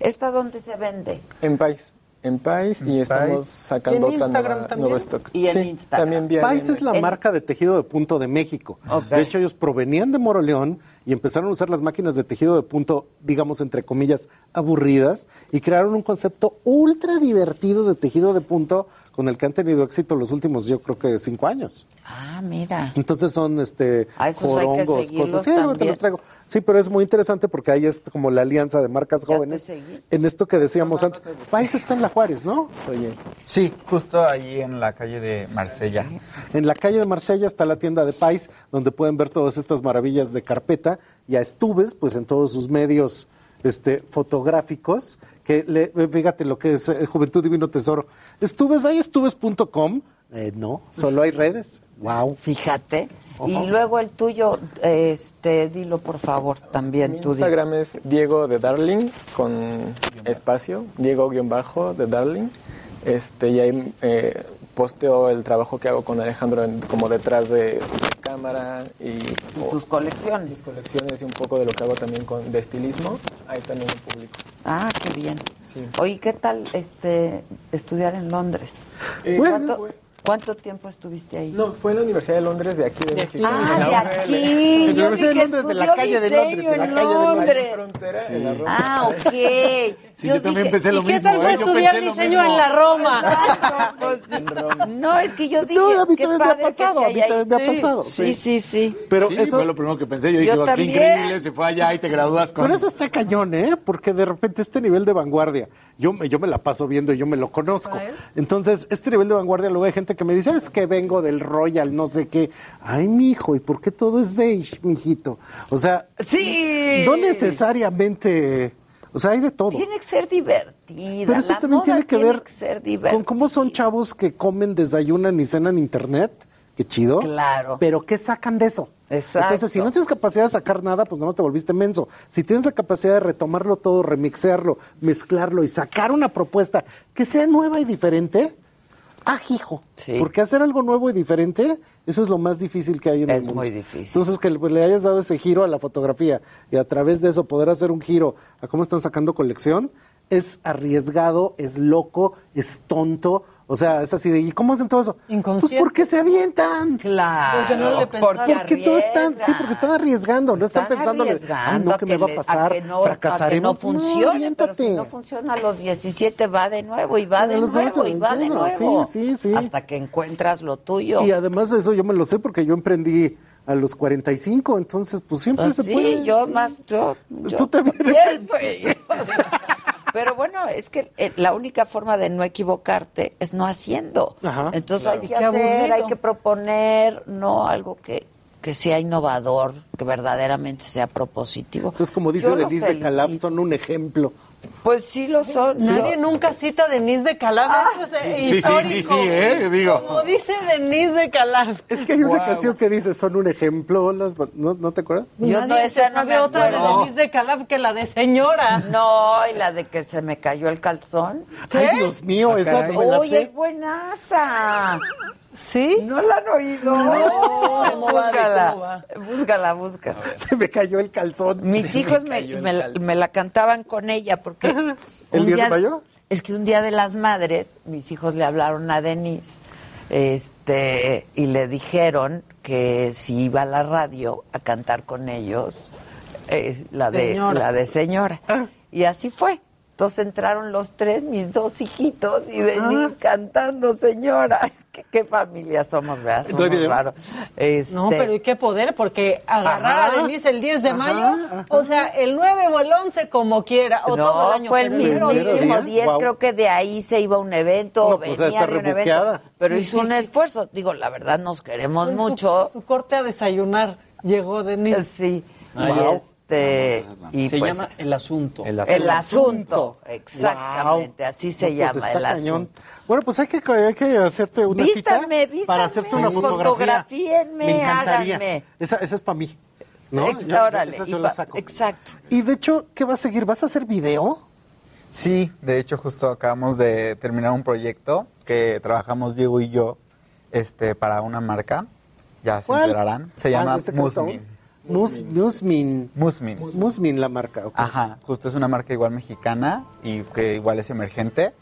¿Esta dónde se vende? En Pais. En Pais y estamos sacando ¿Y en otra Instagram nueva, también? nuevo stock. Y en Sí, Instagram. También vía Pais es la marca de tejido de punto de México. De hecho, ellos provenían de Moroleón y empezaron a usar las máquinas de tejido de punto, digamos, entre comillas, aburridas, y crearon un concepto ultra divertido de tejido de punto con el que han tenido éxito los últimos, yo creo que cinco años. Ah, mira. Entonces son este A esos hay que jorongos, seguirlos cosas. Sí, te los traigo. Sí, pero es muy interesante porque ahí es como la alianza de marcas jóvenes. seguí. En esto que decíamos antes, Pais está en La Juárez, ¿no? Soy él. Sí, justo ahí en la calle de Marsella. En la calle de Marsella está la tienda de Pais, donde pueden ver todas estas maravillas de carpeta. Y a Estuves, pues en todos sus medios este, fotográficos, que le, fíjate lo que es eh, Juventud Divino Tesoro. Estuves, hay estuves.com. Eh, no, solo hay redes. Wow. Fíjate. Y luego el tuyo, este, dilo por favor, también Mi tú di. Instagram es Diego de Darling con espacio, Diego guion bajo de Darling. Este, y ahí eh, posteo el trabajo que hago con Alejandro en- como detrás de, de cámara y, tus colecciones. Mis colecciones y un poco de lo que hago también con de estilismo. Ahí también lo publico. Ah, qué bien. Sí. Oye, ¿qué tal este estudiar en Londres? Eh, ¿Cuánto, fue- ¿Cuánto tiempo estuviste ahí? No, fue en la Universidad de Londres de aquí de, México. Ah, de aquí. En la Yo Universidad de dije, Londres, de la calle de Londres, diseño de la en calle de Londres. Londres. frontera, Sí. en la Roma. Ah, ok. Sí, yo, también dije, pensé lo ¿Y qué mismo. tal fue ¿eh? Yo estudiar diseño mismo. en la Roma? No, es que yo dije, No, a mí qué también me ha pasado, a mí también me ha pasado, Sí, sí, sí. Pero sí, eso, fue lo primero que pensé. Yo Yo dije, "Oh, qué increíble, se fue allá y te gradúas con... Pero eso está cañón, ¿eh? Porque de repente este nivel de vanguardia, yo, me- yo me la paso viendo y yo me lo conozco. Entonces, este nivel de vanguardia, luego hay gente que me dice, es que vengo del Royal, no sé qué. Ay, mijo, ¿y por qué todo es beige, mijito? O sea, Sí. no necesariamente, o sea, hay de todo. Tiene que ser divertida. Pero eso la también moda tiene que ver ser con cómo son chavos que comen, desayunan y cenan internet. Qué chido. Claro. Pero ¿qué sacan de eso? Exacto. Entonces, si no tienes capacidad de sacar nada, pues nada más te volviste menso. Si tienes la capacidad de retomarlo todo, remixearlo, mezclarlo y sacar una propuesta que sea nueva y diferente, ah, hijo. Porque hacer algo nuevo y diferente, eso es lo más difícil que hay en Es el mundo. muy difícil. Entonces, que le, le hayas dado ese giro a la fotografía y a través de eso poder hacer un giro a cómo están sacando colección, es arriesgado, es loco, es tonto. O sea, es así de, ¿y cómo hacen todo eso? Pues porque se avientan. Claro. Porque no le pensaron. Porque todos están, sí, porque están arriesgando, no están, Están pensando, ah, arriesgando no, que, me va a pasar, que no, a fracasaremos. que no aviéntate. si no funciona a los 17 va de nuevo y va de nuevo 8, y va de nuevo. sí, sí, sí. Hasta que encuentras lo tuyo. Y además de eso, yo me lo sé porque yo emprendí a los 45, entonces, pues siempre Pues se sí, puede. yo más, yo, yo Tú también. Pero bueno, es que eh, la única forma de no equivocarte es no haciendo. Ajá, Entonces claro. hay que Qué hacer, aburrido. hay que proponer, no algo que, que sea innovador, que verdaderamente sea propositivo. Entonces, como dice Denise de felicito. son un ejemplo. Pues sí lo son. Nadie Yo- nunca cita a Denise de Calaf. Eso es sí, sí, histórico. sí, sí, ¿eh? Digo. Como dice Denise de Calaf. Es que hay una Wow. canción que dice, son un ejemplo, las ¿no, ¿no te acuerdas? Yo no, Nadie esa se sabe otra de. Denise de Calaf que la de señora. No, y la de que se me cayó el calzón. Ay, Dios mío, Ah, esa caray. no me la Uy, es buenaza. ¿Sí? ¿No la han oído? ¿Cómo va? búscala, ¿Cómo va? búscala, búscala. Se me cayó el calzón. Mis Se hijos me la- calzón. me la cantaban con ella porque... ¿El un 10 de mayo? Es que un día de las madres, mis hijos le hablaron a Denise este, y le dijeron que si iba a la radio a cantar con ellos, eh, la, de, Señora. la de señora. Y así fue. Entonces entraron los tres, mis dos hijitos, y Denise cantando, señora. Es que qué familia somos, ¿verdad? ¿No hay Somos raros. Este, No, pero ¿y qué poder? Porque agarrar Ajá. a Denise el 10 de mayo, o sea, el 9 o el 11 como quiera, o todo el año. fue el mismísimo día. 10, Wow. creo que de ahí se iba a un evento, No, pues, venía está de un evento, pero Sí, hizo sí, un esfuerzo. Digo, la verdad, nos queremos mucho. Su, corte a desayunar llegó Denise. Sí. Wow. Y este, y Se pues, llama El Asunto. El El asunto. exactamente, así se No, llama pues, está el cañón. asunto. Bueno, pues hay que, hay que hacerte una Vístanme, cita para hacerte una fotografía. Fotografíenme, Me encantaría. háganme. Esa, esa es para mí. ¿no? Órale, esa y yo la saco. exacto. Y de hecho, ¿qué vas a seguir? ¿Vas a hacer video? Sí, de hecho justo acabamos de terminar un proyecto que trabajamos Diego y yo este, para una marca, ya se ¿Cuál? enterarán, se Ah, llama ¿este Musmin. Mus, Musmin. Musmin. Musmin, la marca. ok. Ajá, justo es una marca igual mexicana y que igual es emergente.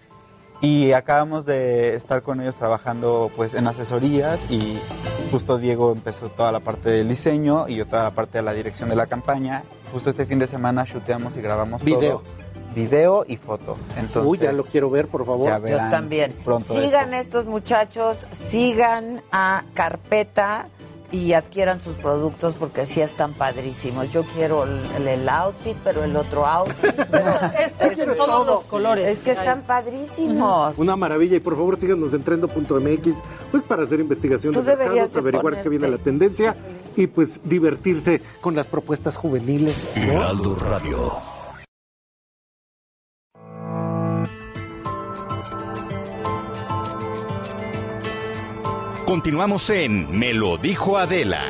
Y acabamos de estar con ellos trabajando pues en asesorías y justo Diego empezó toda la parte del diseño y yo toda la parte de la dirección de la campaña. Justo este fin de semana shooteamos y grabamos Video. todo. Video y foto. Entonces, Uy, ya lo quiero ver, por favor. ya Yo también. Pronto Sigan estos muchachos, sigan a Carpeta y adquieran sus productos porque sí están padrísimos. Yo quiero el, el outfit, pero el otro outfit. Este es en todos los colores. Es que están padrísimos. Una maravilla. Y por favor, síganos en trendo.mx, pues para hacer investigación Tú de mercados, de averiguar qué viene la tendencia y pues divertirse con las propuestas juveniles. ¿no? Heraldo Radio. Continuamos en Me lo dijo Adela.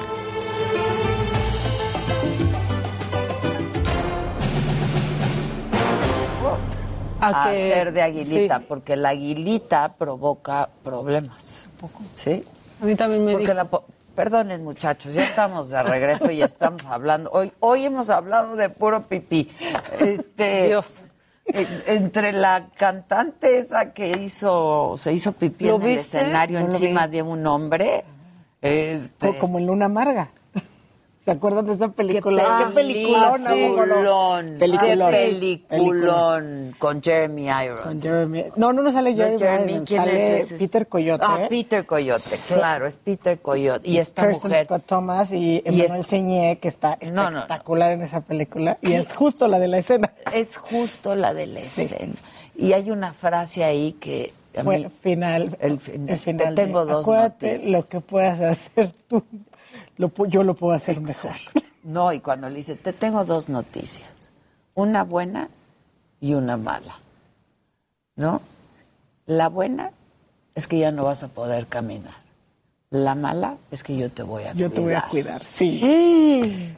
A A que- hacer de aguilita, sí. porque la aguilita provoca problemas. ¿Sí? A mí también me Porque dijo. la Perdonen, muchachos, ya estamos de regreso y estamos hablando. Hoy, hoy hemos hablado de puro pipí. Este, Dios. En- entre la cantante esa que hizo, se hizo pipí ¿Lo en el escenario No encima vi. de un hombre. Este, Co- Como en Luna Amarga. ¿Se acuerdan de esa película? ¿Qué ¿Qué peliculón? peliculón, Peliculón. qué peliculón con Jeremy Irons. Con Jeremy. No, no, no sale No es Jeremy, Jeremy, Irons, ¿quién sale es ese? Peter Coyote. Ah, Peter Coyote, claro, es Peter Coyote. Y esta Kirsten mujer, Scott Thomas y Y Emmanuel es- Señé, que está No, no, no. espectacular en esa película. Y es justo la de la escena. es justo la de la escena. Y hay una frase ahí que mí- final. el, fin- el final te tengo de, dos Acuérdate noticias. lo que puedas hacer tú. Lo, yo lo puedo hacer mejor. No, y cuando le dice, te tengo dos noticias, una buena y una mala. ¿No? La buena es que ya no vas a poder caminar. La mala es que yo te voy a Yo cuidar. te voy a cuidar. Sí.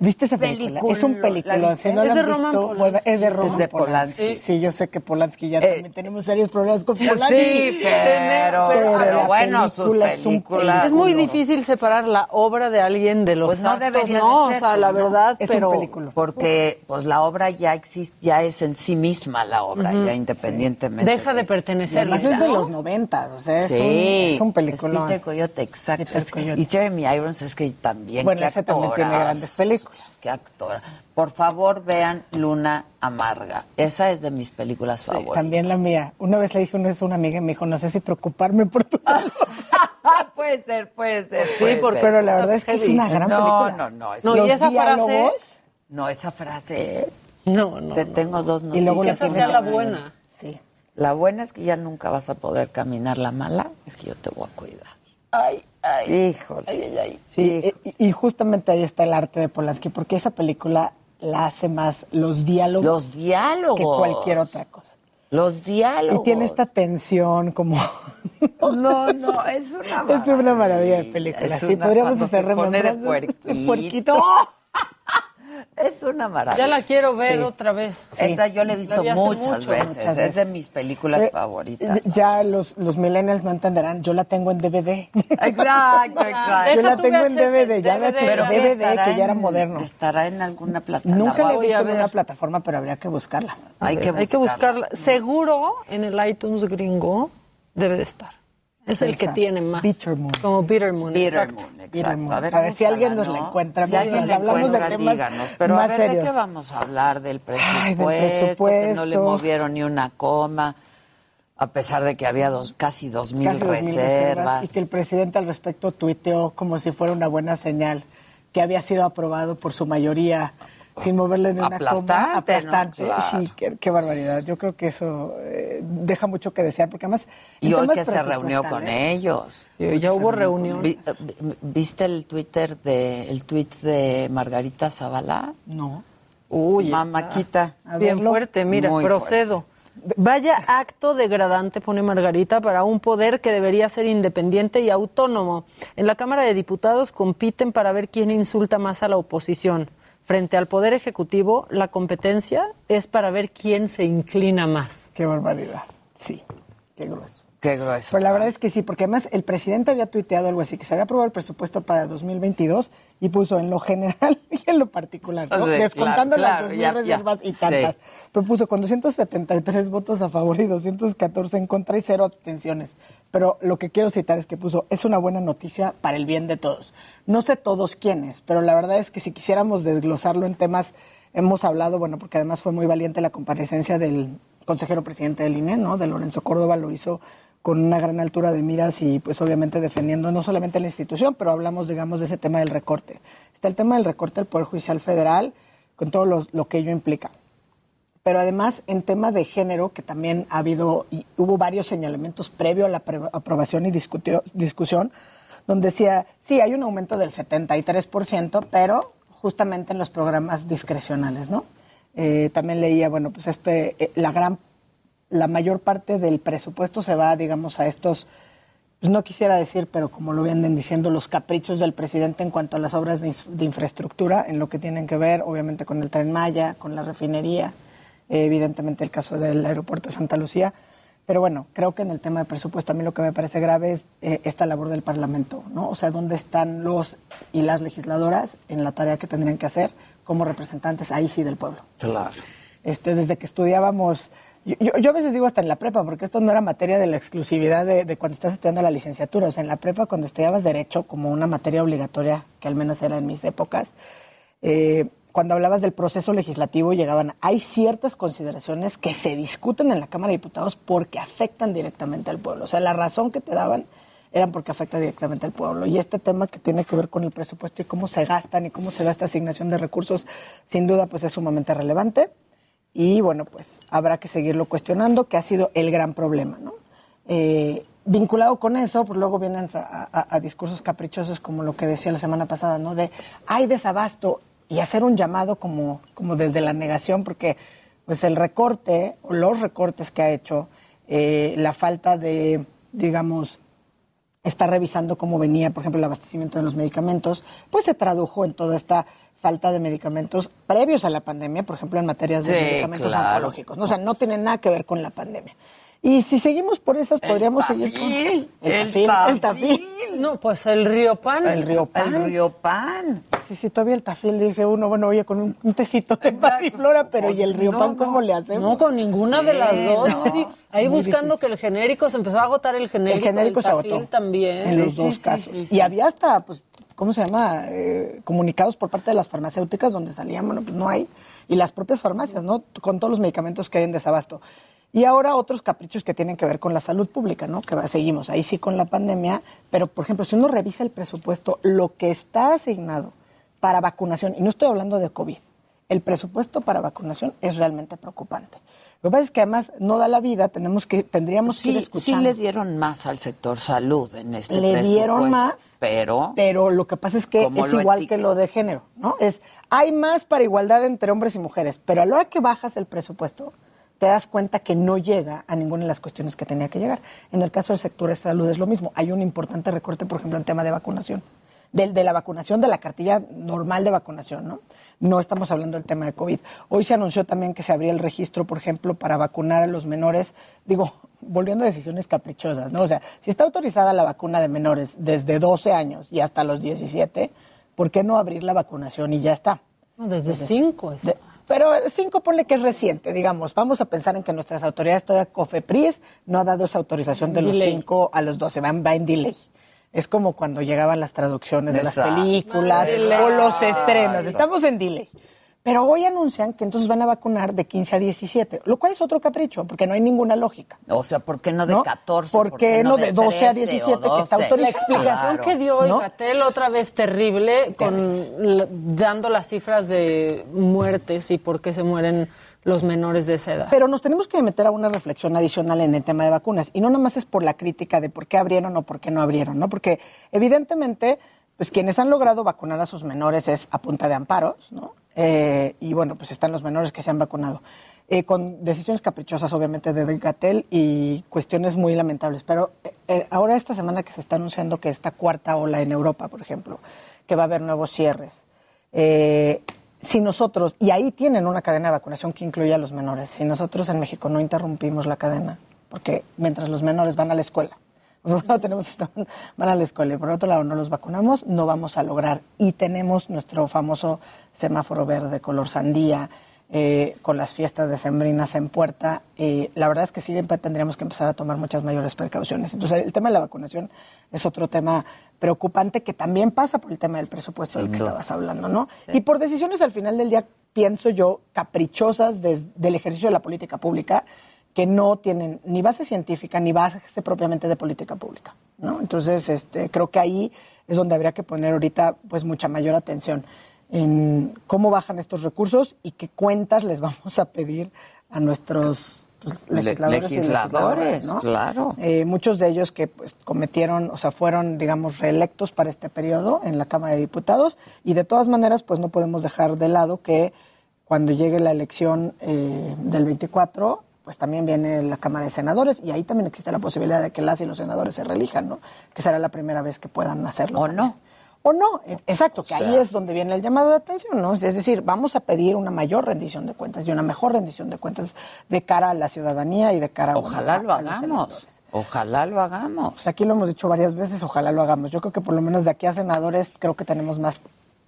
¿Viste esa película? Es un película. ¿La Si no viste? la Es de han visto, bueno, es de Roman Es de Polanski. Polanski. Sí, yo sé que Polanski ya también tenemos serios problemas con Polanski. sí, pero- pero la bueno, sus película es un películas- Es muy difícil separar la obra de alguien de los Pues no actos, no, de o sea, la ¿no? verdad, Es un pero película. Porque pues la obra ya existe, ya es en sí misma la obra, ya independientemente. deja de pertenecer. además es de los noventas, o sea, es, un, Sí, es un película. Peter Coyote, exacto. Peter Es- Coyote. Y Jeremy Irons es que también. Bueno, ese también tiene grandes películas. Qué actora. Por favor, vean Luna Amarga. Esa es de mis películas favoritas. También la mía. Una vez le dije una vez a una amiga y me dijo, no sé si preocuparme por tu salud. puede ser, puede ser. Sí, puede ser. pero la verdad es que es una gran no, película. No, no, es No, Los y esa frase diálogos, No, esa frase es. No, no. Te tengo dos Y noticias. luego la Esa sea la buena. Sí. La buena es que ya nunca vas a poder caminar. La mala es que yo te voy a cuidar. Ay, ay. Híjole. Ay, ay, ay. Sí, y, y justamente ahí está el arte de Polanski, porque esa película la hace más los diálogos, Los diálogos. que cualquier otra cosa. Los diálogos. Y tiene esta tensión como... No, no, es una Es una maravilla de película. Sí, podríamos hacer pone de puerquito. puerquito. Es una maravilla. Ya la quiero ver Sí. otra vez. Esa yo la he visto La muchas, mucho, veces. muchas Es de veces. mis películas Eh, favoritas. Ya los, los millennials no entenderán, yo la tengo en DVD. Exacto, exacto. Yo la tengo en DVD, ya VHS, Pero ¿qué DVD, que ya era en- moderno. Estará en alguna plataforma. Nunca la he visto en una plataforma, pero habría que buscarla. Hay que Hay que buscarla. buscarla. Seguro en el iTunes gringo debe de estar. Es el que tiene más. Bitter Moon. Como Bitter Moon. Bitter exacto. Moon, Bitter exacto. Moon. A ver, A ver si alguien nos ¿no? la encuentra. Si alguien hablamos de temas díganos. Pero a más ver, ¿de serios. qué vamos a hablar? Del presupuesto, Ay, del que no le presupuesto. movieron ni una coma, a pesar de que había dos, casi dos mil Casi dos mil reservas. Y que el presidente al respecto tuiteó como si fuera una buena señal, que había sido aprobado por su mayoría sin moverle ni una Aplastante, coma. ¿no? Aplastante. Claro. Sí, qué, qué barbaridad. Yo creo que eso eh, deja mucho que desear, porque además... en Y hoy que se reunió con presupuestales- ellos. Sí, ya hubo reunión. Vi- eh, vi- ¿Viste el Twitter de el tweet de Margarita Zavala? No. Uy, Mamáquita. Bien fuerte, mira, Muy procedo. Vaya acto degradante, pone Margarita, para un poder que debería ser independiente y autónomo. En la Cámara de Diputados compiten para ver quién insulta más a la oposición. Frente al Poder Ejecutivo, la competencia es para ver quién se inclina más. Qué barbaridad. Sí, qué grueso. Qué grueso. Pero la verdad es que sí, porque además el presidente había tuiteado algo así, que se había aprobado el presupuesto para 2022 y puso en lo general y en lo particular, ¿no? Sí, descontando claro, las claro, 2.000 ya, reservas ya, y tantas. sí. Pero puso con 273 votos a favor y 214 en contra y cero abstenciones. Pero lo que quiero citar es que puso, es una buena noticia para el bien de todos. No sé todos quiénes, pero la verdad es que si quisiéramos desglosarlo en temas, hemos hablado, bueno, porque además fue muy valiente la comparecencia del consejero presidente del INE, ¿no? De Lorenzo Córdoba, lo hizo con una gran altura de miras y pues obviamente defendiendo no solamente la institución, pero hablamos, digamos, de ese tema del recorte. Está el tema del recorte del Poder Judicial Federal, con todo lo, lo que ello implica. Pero además, en tema de género, que también ha habido, y hubo varios señalamientos previo a la apro- aprobación y discusión, donde decía, sí, hay un aumento del 73%, pero justamente en los programas discrecionales, ¿no? Eh, también leía, bueno, pues este, eh, la gran, la mayor parte del presupuesto se va, digamos, a estos, pues no quisiera decir, pero como lo vienen diciendo, los caprichos del presidente en cuanto a las obras de, infraestructura, en lo que tienen que ver, obviamente, con el tren Maya, con la refinería, evidentemente el caso del aeropuerto de Santa Lucía. Pero bueno, creo que en el tema de presupuesto a mí lo que me parece grave es eh, esta labor del Parlamento, ¿no? O sea, ¿dónde están los y las legisladoras en la tarea que tendrían que hacer como representantes ahí sí del pueblo? Claro. Este, desde que estudiábamos, yo, yo- yo a veces digo hasta en la prepa, porque esto no era materia de la exclusividad de, de cuando estás estudiando la licenciatura, o sea, en la prepa cuando estudiabas derecho como una materia obligatoria, que al menos era en mis épocas, eh, cuando hablabas del proceso legislativo llegaban, hay ciertas consideraciones que se discuten en la Cámara de Diputados porque afectan directamente al pueblo. O sea, la razón que te daban eran porque afecta directamente al pueblo. Y este tema que tiene que ver con el presupuesto y cómo se gastan y cómo se da esta asignación de recursos, sin duda, pues es sumamente relevante. Y bueno, pues habrá que seguirlo cuestionando, que ha sido el gran problema, ¿no? Eh, vinculado con eso, pues luego vienen a, a- a discursos caprichosos como lo que decía la semana pasada, ¿no? De hay desabasto y hacer un llamado como, como desde la negación, porque pues el recorte o los recortes que ha hecho, eh, la falta de, digamos, está revisando cómo venía, por ejemplo, el abastecimiento de los medicamentos, pues se tradujo en toda esta falta de medicamentos previos a la pandemia, por ejemplo, en materias de Sí, medicamentos claro. oncológicos. ¿no? O sea, no tiene nada que ver con la pandemia. Y si seguimos por esas, podríamos seguir con tafil, el el tafil, el tafil. No, pues el río pan. El río pan. El río pan. Sí, sí, todavía el tafil dice uno, bueno, oye, con un, un tecito de pasiflora, pero ¿y el río No, pan no. cómo le hacemos? No, con ninguna de las dos. no. Ahí Muy buscando que el genérico, se empezó a agotar el genérico. el genérico el se tafil agotó también. en los Sí, dos sí, casos. sí, sí, Y había hasta, pues, ¿cómo se llama? Eh, comunicados por parte de las farmacéuticas donde salían, bueno, pues no hay. Y las propias farmacias, ¿no? Con todos los medicamentos que hay en desabasto. Y ahora otros caprichos que tienen que ver con la salud pública, ¿no? Que seguimos ahí sí con la pandemia, pero por ejemplo, si uno revisa el presupuesto, lo que está asignado para vacunación, y no estoy hablando de COVID, el presupuesto para vacunación es realmente preocupante. Lo que pasa es que además no da la vida, tenemos que, tendríamos que ir Sí, sí escuchando. le dieron más al sector salud en este Le dieron más, pero pero lo que pasa es que ¿Cómo es igual etiqueta? que lo de género, ¿no? Es hay más para igualdad entre hombres y mujeres, pero a la hora que bajas el presupuesto te das cuenta que no llega a ninguna de las cuestiones que tenía que llegar. En el caso del sector de salud es lo mismo. Hay un importante recorte, por ejemplo, en tema de vacunación. Del, de la vacunación, de la cartilla normal de vacunación, ¿no? No estamos hablando del tema de COVID. Hoy se anunció también que se abría el registro, por ejemplo, para vacunar a los menores. Digo, volviendo a decisiones caprichosas, ¿no? O sea, si está autorizada la vacuna de menores desde 12 años y hasta los 17, ¿por qué no abrir la vacunación y ya está? No, desde 5 pero cinco ponle que es reciente, digamos. Vamos a pensar en que nuestras autoridades, todavía COFEPRIS, no ha dado esa autorización de los. 5 a los 12, va, va en delay. Es como cuando llegaban las traducciones de las películas o los estrenos. Estamos en delay. Pero hoy anuncian que entonces van a vacunar de 15 a 17, lo cual es otro capricho, porque no hay ninguna lógica. o sea, ¿por qué no de ¿No? 14? ¿Por qué no de 12 a 17 que está 12? autorizado? La explicación Claro. que dio ¿No? Gatel otra vez terrible, con dando las cifras de muertes y por qué se mueren los menores de esa edad. Pero nos tenemos que meter a una reflexión adicional en el tema de vacunas. Y no nada más es por la crítica de por qué abrieron o por qué no abrieron, ¿no? Porque evidentemente, pues quienes han logrado vacunar a sus menores es a punta de amparos, ¿no? Eh, y bueno, pues están los menores que se han vacunado. Eh, con decisiones caprichosas, obviamente, de Gatel y cuestiones muy lamentables. Pero eh, eh, ahora esta semana que se está anunciando que esta cuarta ola en Europa, por ejemplo, que va a haber nuevos cierres, si nosotros, y ahí tienen una cadena de vacunación que incluye a los menores, si nosotros en México no interrumpimos la cadena, porque mientras los menores van a la escuela, por un lado tenemos esta- van a la escuela y por otro lado no los vacunamos, no vamos a lograr. Y tenemos nuestro famoso semáforo verde color sandía, eh, con las fiestas decembrinas en puerta. eh, la verdad es que sí tendríamos que empezar a tomar muchas mayores precauciones. Entonces el tema de la vacunación es otro tema preocupante que también pasa por el tema del presupuesto del que estabas hablando, ¿no? Y por decisiones al final del día, pienso yo, caprichosas des- del ejercicio de la política pública, que no tienen ni base científica ni base propiamente de política pública, ¿no? Entonces, este, creo que ahí es donde habría que poner ahorita, pues, mucha mayor atención en cómo bajan estos recursos y qué cuentas les vamos a pedir a nuestros pues, Le- legisladores, y legisladores, ¿no? claro. Eh, muchos de ellos que pues, cometieron, o sea, fueron, digamos, reelectos para este periodo en la Cámara de Diputados y de todas maneras, pues no podemos dejar de lado que cuando llegue la elección eh, del 24, pues también viene la Cámara de Senadores y ahí también existe la posibilidad de que las y los senadores se reelijan, ¿no? Que será la primera vez que puedan hacerlo. ¿O no? O no, e- exacto, que O ahí es donde viene el llamado de atención, ¿no? Es decir, vamos a pedir una mayor rendición de cuentas y una mejor rendición de cuentas de cara a la ciudadanía y de cara Ojalá a- lo a los hagamos. Ojalá lo hagamos. Pues aquí lo hemos dicho varias veces, ojalá lo hagamos. Yo creo que por lo menos de aquí a senadores creo que tenemos más,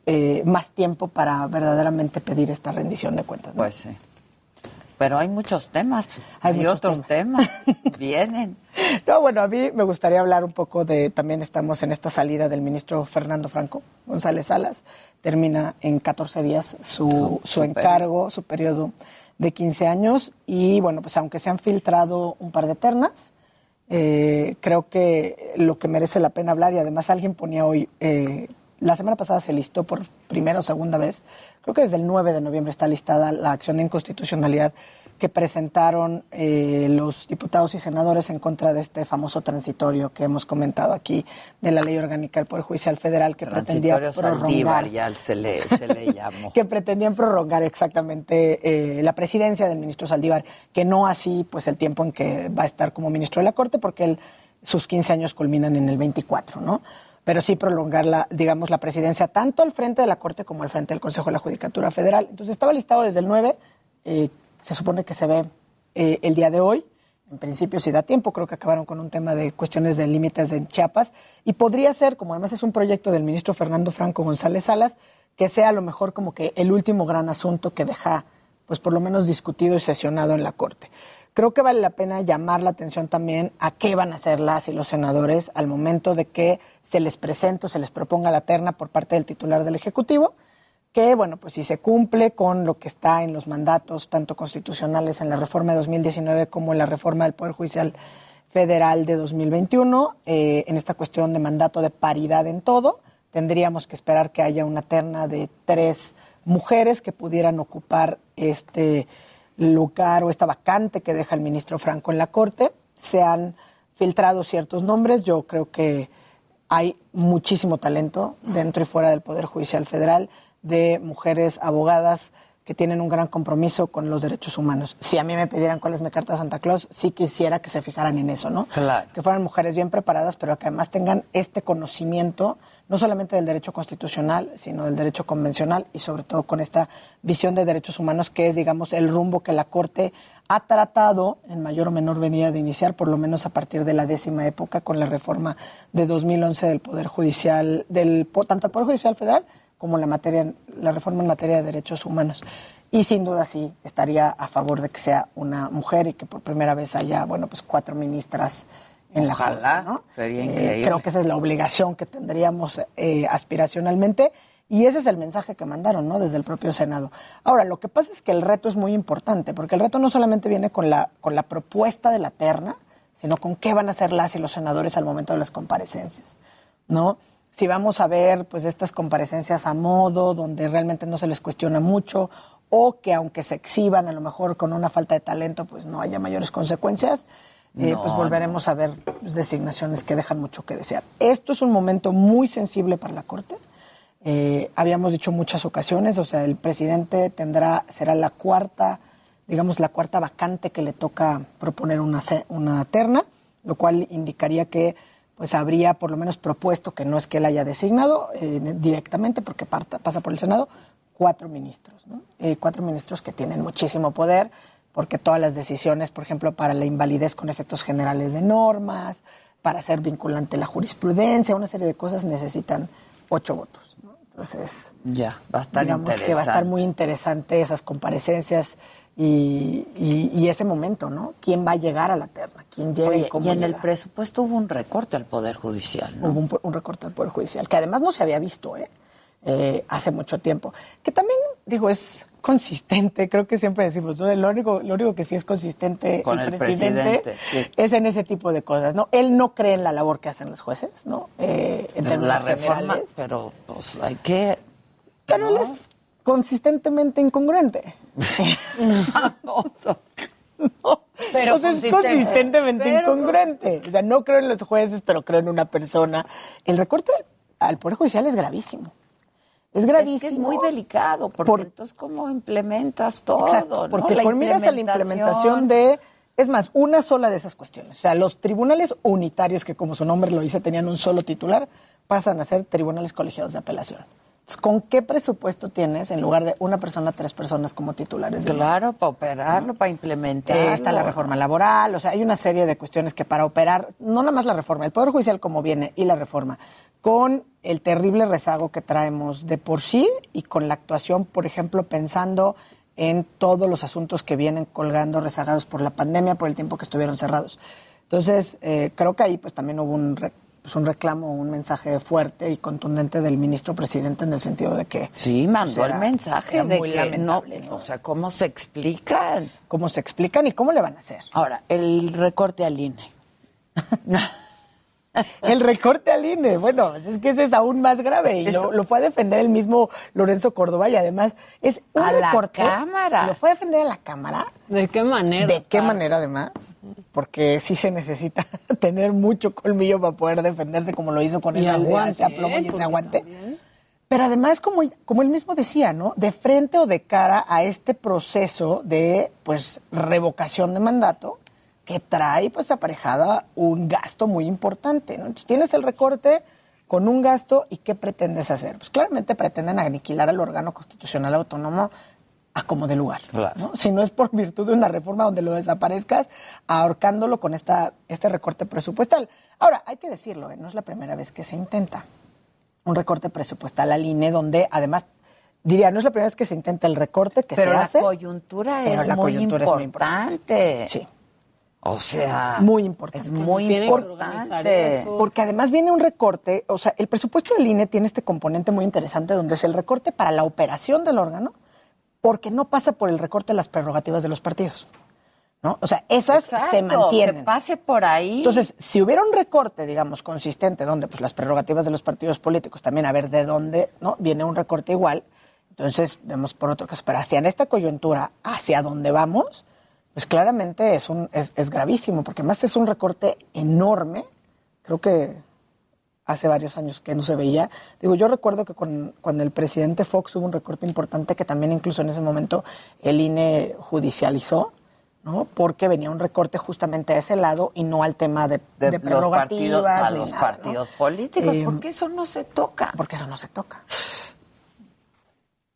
eh, más tiempo para verdaderamente pedir esta rendición de cuentas. ¿no? Pues sí. Pero hay muchos temas. Hay Hay, muchos otros temas. Vienen. No, bueno, a mí me gustaría hablar un poco de, también estamos en esta salida del ministro Fernando Franco González Salas, termina en 14 días su, Su- su, su encargo, su periodo de 15 años y bueno, pues aunque se han filtrado un par de ternas, eh, creo que lo que merece la pena hablar y además alguien ponía hoy, eh, la semana pasada se listó por primera o segunda vez, creo que desde el 9 de noviembre está listada la acción de inconstitucionalidad que presentaron eh, los diputados y senadores en contra de este famoso transitorio que hemos comentado aquí de la ley orgánica del Poder Judicial Federal que pretendía Transitorio prorrogar Saldívar, ya se le, se le llamó. que pretendían prorrogar exactamente eh, la presidencia del ministro Saldívar, que no así pues el tiempo en que va a estar como ministro de la Corte, porque él, sus 15 años culminan en el 24, ¿no? Pero sí prolongar la, digamos, la presidencia tanto al frente de la Corte como al frente del Consejo de la Judicatura Federal. Entonces estaba listado desde el 9, eh, se supone que se ve eh, el día de hoy. En principio, si da tiempo, creo que acabaron con un tema de cuestiones de límites de Chiapas. Y podría ser, como además es un proyecto del ministro Fernando Franco González Salas, que sea a lo mejor como que el último gran asunto que deja, pues por lo menos discutido y sesionado en la Corte. Creo que vale la pena llamar la atención también a qué van a hacer las y los senadores al momento de que se les presente o se les proponga la terna por parte del titular del Ejecutivo, que, bueno, pues si se cumple con lo que está en los mandatos, tanto constitucionales en la reforma de 2019 como en la reforma del Poder Judicial Federal de 2021, eh, en esta cuestión de mandato de paridad en todo, tendríamos que esperar que haya una terna de tres mujeres que pudieran ocupar este lugar o esta vacante que deja el ministro Franco en la Corte. Se han filtrado ciertos nombres, yo creo que hay muchísimo talento dentro y fuera del Poder Judicial Federal de mujeres abogadas que tienen un gran compromiso con los derechos humanos. Si a mí me pidieran cuál es mi carta a Santa Claus, sí quisiera que se fijaran en eso, ¿no? Claro. Que fueran mujeres bien preparadas, pero que además tengan este conocimiento, no solamente del derecho constitucional, sino del derecho convencional y sobre todo con esta visión de derechos humanos que es, digamos, el rumbo que la Corte ha tratado en mayor o menor medida de iniciar, por lo menos a partir de la décima época, con la reforma de 2011 del Poder Judicial, del, tanto el Poder Judicial Federal como la, materia, la reforma en materia de derechos humanos. Y sin duda sí estaría a favor de que sea una mujer y que por primera vez haya, bueno, pues cuatro ministras en la Ojalá, Corte, ¿no? sería Eh, increíble. creo que esa es la obligación que tendríamos eh, aspiracionalmente y ese es el mensaje que mandaron, ¿no? Desde el propio Senado. Ahora, lo que pasa es que el reto es muy importante, porque el reto no solamente viene con la, con la propuesta de la terna, sino con qué van a hacer las y los senadores al momento de las comparecencias, ¿no? Si vamos a ver, pues, estas comparecencias a modo, donde realmente no se les cuestiona mucho, o que aunque se exhiban a lo mejor con una falta de talento, pues no haya mayores consecuencias, eh, No, pues volveremos a ver pues, designaciones que dejan mucho que desear. Esto es un momento muy sensible para la Corte. Eh, habíamos dicho muchas ocasiones, o sea, el presidente tendrá, será la cuarta, digamos, la cuarta vacante que le toca proponer una, una terna, lo cual indicaría que pues habría por lo menos propuesto, que no es que él haya designado eh, directamente, porque parta- pasa por el Senado, cuatro ministros, ¿no? Eh, cuatro ministros que tienen muchísimo poder, porque todas las decisiones, por ejemplo, para la invalidez con efectos generales de normas, para hacer vinculante la jurisprudencia, una serie de cosas necesitan ocho votos. ¿no? Entonces, Ya, va a estar digamos que va a estar muy interesante esas comparecencias y, y- y ese momento, ¿no? ¿Quién va a llegar a la terna? ¿Quién llega y cómo y en el presupuesto hubo un recorte al Poder Judicial, ¿no? Hubo un, un recorte al Poder Judicial, que además no se había visto ¿eh? Eh, hace mucho tiempo. Que también, digo, es consistente, creo que siempre decimos, ¿no? Lo único, lo único que sí es consistente Con el presidente, sí. es en ese tipo de cosas, ¿no? Él no cree en la labor que hacen los jueces, ¿no? Eh, en Pero la términos reforma, generales. pero pues hay que... Pero él es consistentemente incongruente. Pero O sea, es consistente. consistentemente Pero incongruente. O sea, no creo en los jueces, pero creo en una persona. El recorte al Poder Judicial es gravísimo. Es gravísimo. Es que es muy delicado, porque Por- entonces cómo implementas todo, Exacto, ¿no? porque por miras a la implementación de, es más, una sola de esas cuestiones. O sea, los tribunales unitarios, que como su nombre lo dice, tenían un solo titular, pasan a ser tribunales colegiados de apelación. Entonces, ¿con qué presupuesto tienes en lugar de una persona, tres personas como titulares? de Claro, para operarlo, para implementar. Está la reforma laboral, o sea, hay una serie de cuestiones que para operar, no nada más la reforma, el Poder Judicial como viene y la reforma, con el terrible rezago que traemos de por sí y con la actuación, por ejemplo, pensando en todos los asuntos que vienen colgando rezagados por la pandemia, por el tiempo que estuvieron cerrados. Entonces, eh, creo que ahí pues también hubo un, re- pues, un reclamo, un mensaje fuerte y contundente del ministro presidente en el sentido de que... Sí, mandó pues, el era- mensaje era de muy que lamentable, no, o sea, ¿cómo se explican? ¿Cómo se explican y cómo le van a hacer? Ahora, el recorte al INE. El recorte al INE, bueno, es que ese es aún más grave y lo, lo fue a defender el mismo Lorenzo Córdoba y además es un A la recorte. Cámara. Lo fue a defender a la Cámara. ¿De qué manera? ¿De qué manera además? Porque sí se necesita tener mucho colmillo para poder defenderse como lo hizo con Y esa aguante, ese aplomo y ese aguante. Pero además, como, como él mismo decía, ¿no? De frente o de cara a este proceso de, pues, revocación de mandato, que trae, pues, aparejada un gasto muy importante, ¿no? Entonces, tienes el recorte, con un gasto y qué pretendes hacer. Pues claramente pretenden aniquilar al órgano constitucional autónomo a como de lugar. ¿no? Si no es por virtud de una reforma donde lo desaparezcas, ahorcándolo con esta, este recorte presupuestal. Ahora, hay que decirlo, ¿eh? no es la primera vez que se intenta un recorte presupuestal al INE, donde además, diría, no es la primera vez que se intenta el recorte que Pero se la hace. coyuntura pero es la muy coyuntura es muy importante. Sí. O sea, Muy importante. es muy Tienen importante. Porque además viene un recorte, o sea, el presupuesto del INE tiene este componente muy interesante donde es el recorte para la operación del órgano, porque no pasa por el recorte de las prerrogativas de los partidos. ¿no? O sea, esas se mantienen. que pase por ahí. Entonces, si hubiera un recorte, digamos, consistente, donde pues las prerrogativas de los partidos políticos también, a ver de dónde, ¿no? Viene un recorte igual, entonces vemos por otro caso. Pero hacia en esta coyuntura, hacia dónde vamos, pues claramente es, un, es, es gravísimo, porque además es un recorte enorme. Creo que hace varios años que no se veía. Digo, yo recuerdo que con, cuando el presidente Fox hubo un recorte importante que también incluso en ese momento el INE judicializó, ¿no? Porque venía un recorte justamente a ese lado y no al tema de, de, de los prerrogativas. partidos, a los nada, ¿no? partidos políticos, Eh, porque eso no se toca. Porque eso no se toca.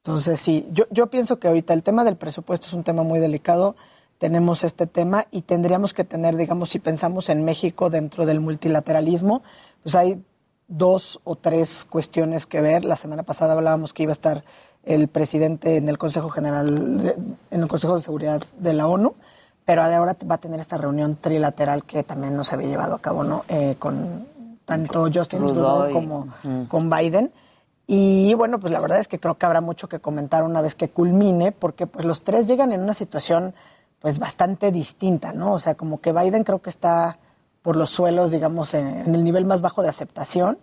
Entonces, sí, yo, yo pienso que ahorita el tema del presupuesto es un tema muy delicado. Tenemos este tema y tendríamos que tener, digamos, si pensamos en México dentro del multilateralismo, pues hay dos o tres cuestiones que ver. La semana pasada hablábamos que iba a estar el presidente en el Consejo General, de- en el Consejo de Seguridad de la ONU, pero ahora va a tener esta reunión trilateral que también no se había llevado a cabo, ¿no? Eh, con tanto Justin Trudeau como con Biden. Y bueno, pues la verdad es que creo que habrá mucho que comentar una vez que culmine, porque pues los tres llegan en una situación pues bastante distinta, ¿no? O sea, como que Biden creo que está por los suelos, digamos, en, en el nivel más bajo de aceptación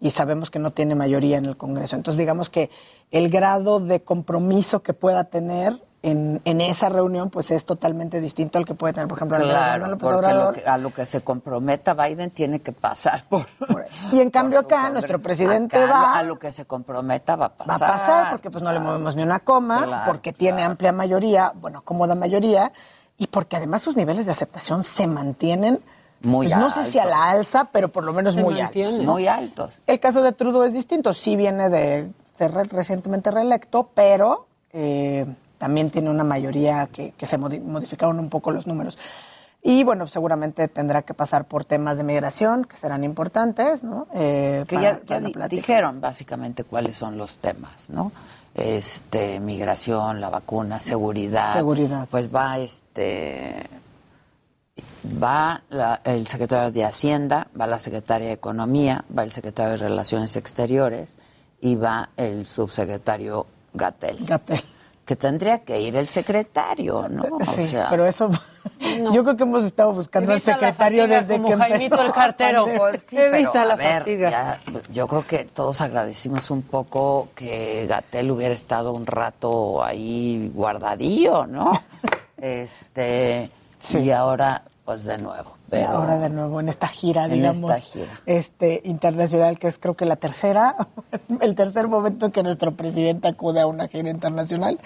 y sabemos que no tiene mayoría en el Congreso. Entonces, digamos que el grado de compromiso que pueda tener en, en esa reunión, pues es totalmente distinto al que puede tener, por ejemplo, Claro, López porque lo Obrador. que- a lo que se comprometa Biden tiene que pasar por... Y en cambio acá nuestro presidente Acá, va... A lo que se comprometa va a va pasar. a pasar porque pues no le movemos ni una coma, Claro, porque tiene amplia mayoría, bueno, cómoda mayoría, y porque además sus niveles de aceptación se mantienen, Muy pues, no sé si a la alza, pero por lo menos Se muy mantienen. altos. ¿no? Muy altos. El caso de Trudeau es distinto, sí viene de ser re- recientemente reelecto, pero eh, también tiene una mayoría que, que se modi- modificaron un poco los números. Y bueno, seguramente tendrá que pasar por temas de migración, que serán importantes, ¿no? Eh, que para- ya, di- dijeron básicamente cuáles son los temas, ¿no? Este, migración, la vacuna, seguridad. Seguridad. Pues va este va la- el secretario de Hacienda, va la secretaria de Economía, va el secretario de Relaciones Exteriores y va el subsecretario Gatel. Gatel. Que tendría que ir el secretario, ¿no? O Sí, sea, pero eso yo creo que hemos estado buscando al la secretario fatiga desde como que empezó Jaimito el la cartero. Pues sí, Evita pero, la a ver, fatiga. ya, yo creo que todos agradecimos un poco que Gatel hubiera estado un rato ahí guardadillo, ¿no? este y ahora, pues de nuevo. Pero, ahora de nuevo en esta gira, En digamos, esta gira. este internacional que es creo que la tercera, el tercer momento en que nuestro presidente acude a una gira internacional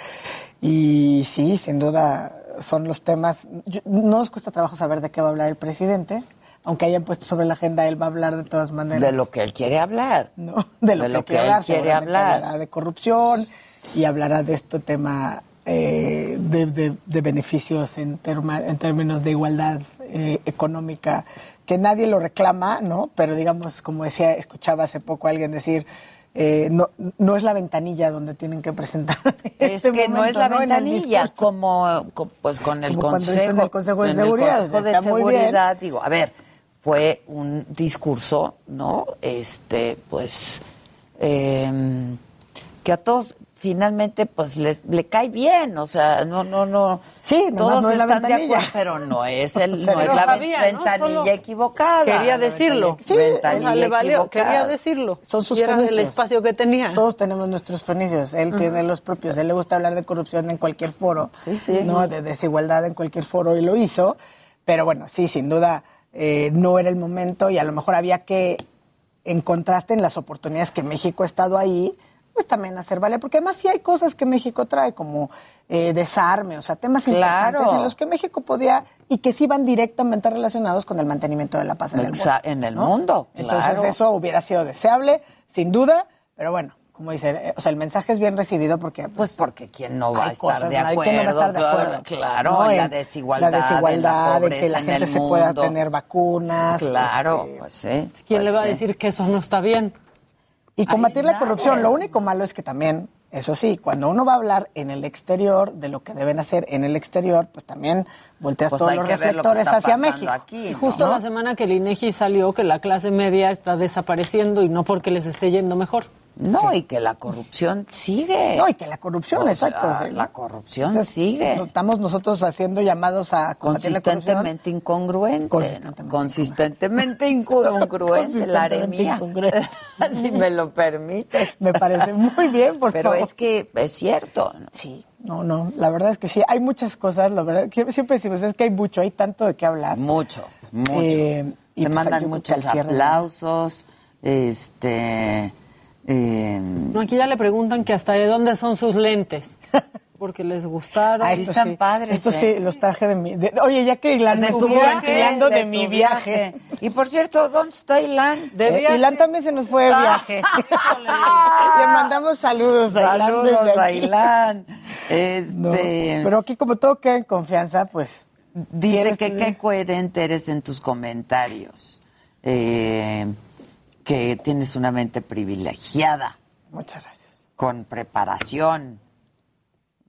y sí, sin duda son los temas. yo- no nos cuesta trabajo saber de qué va a hablar el presidente, aunque hayan puesto sobre la agenda, él va a hablar de todas maneras. de lo que él quiere hablar. ¿no? De lo, de que, lo que quiere él hablar. quiere hablar. Hablará de corrupción y hablará de este tema eh, de, de- de beneficios en, terma- en términos de igualdad eh, económica, que nadie lo reclama, ¿no? Pero digamos, como decía, escuchaba hace poco a alguien decir, eh, no, no es la ventanilla donde tienen que presentar. Es este que no es la el ventanilla, como, co- pues con el Como consejo, el Consejo de en el Seguridad, Consejo o sea, de está. Seguridad, digo, a ver, fue un discurso, ¿no? Este, pues, eh, que a todos finalmente pues les, le cae bien, o sea, no, no, no. Sí, todos no es la están de acuerdo, pero no es el, O sea, no es la ventanilla equivocada. Quería decirlo. ventanilla- Sí, ventanilla o sea, le valió, quería decirlo. Son sus era el espacio que tenía. Todos tenemos nuestros fenicios. Él tiene los propios. Él le gusta hablar de corrupción en cualquier foro. Sí, sí. ¿no? De desigualdad en cualquier foro y lo hizo. Pero bueno, sí, sin duda eh, no era el momento y a lo mejor había que, en contraste en las oportunidades que México ha estado ahí, pues también hacer valer, porque además sí hay cosas que México trae, como eh, desarme, o sea, temas Claro. importantes en los que México podía y que sí van directamente relacionados con el mantenimiento de la paz en el mundo. en el ¿no? mundo, Entonces eso hubiera sido deseable, sin duda, pero bueno, como dice, eh, o sea, el mensaje es bien recibido porque... Pues porque quién no va a estar cosas, de que no va a estar de acuerdo, acuerdo. claro, ¿no? en la desigualdad, la desigualdad, en la en que la pobreza en gente el se pueda tener vacunas. Claro, este, pues sí. ¿Quién pues le va a sí. decir que eso no está bien? Y combatir la corrupción. Lo único malo es que también, eso sí, cuando uno va a hablar en el exterior de lo que deben hacer en el exterior, pues también volteas Pues todos los lo reflectores hacia México. aquí, Y ¿no? justo la semana que el INEGI salió que la clase media está desapareciendo y no porque les esté yendo mejor. No, y que la corrupción sigue. No, y que la corrupción, O sea, exacto. la corrupción Entonces, sigue. Estamos nosotros haciendo llamados a. Consistentemente incongruente. Consistentemente ¿no? Consistentemente incongruente, la incongruente. si me lo permites. Me parece muy bien, por Pero favor. es que es cierto. ¿no? Sí, no, no, la verdad es que sí, hay muchas cosas, la verdad, que siempre decimos, es que hay mucho, hay tanto de qué hablar. Mucho, mucho. Eh, y Te pues, mandan muchos aplausos. Este. Eh, No, aquí ya le preguntan que hasta de dónde son sus lentes. Porque les gustaron. Ah, esto sí, Esto sí, los traje de mi... de- oye, ya que Ilan estuvo ventilando de, de mi viaje. Y por cierto, ¿dónde está Ilan? De Eh, viaje. Ilan también se nos fue de viaje. Le mandamos saludos a Ilan. Saludos a. Ilan. No, Este, pero aquí como todo queda en confianza, pues... Dice ¿quieres que tener- qué coherente eres en tus comentarios. Eh, que tienes una mente privilegiada, Muchas gracias. con preparación.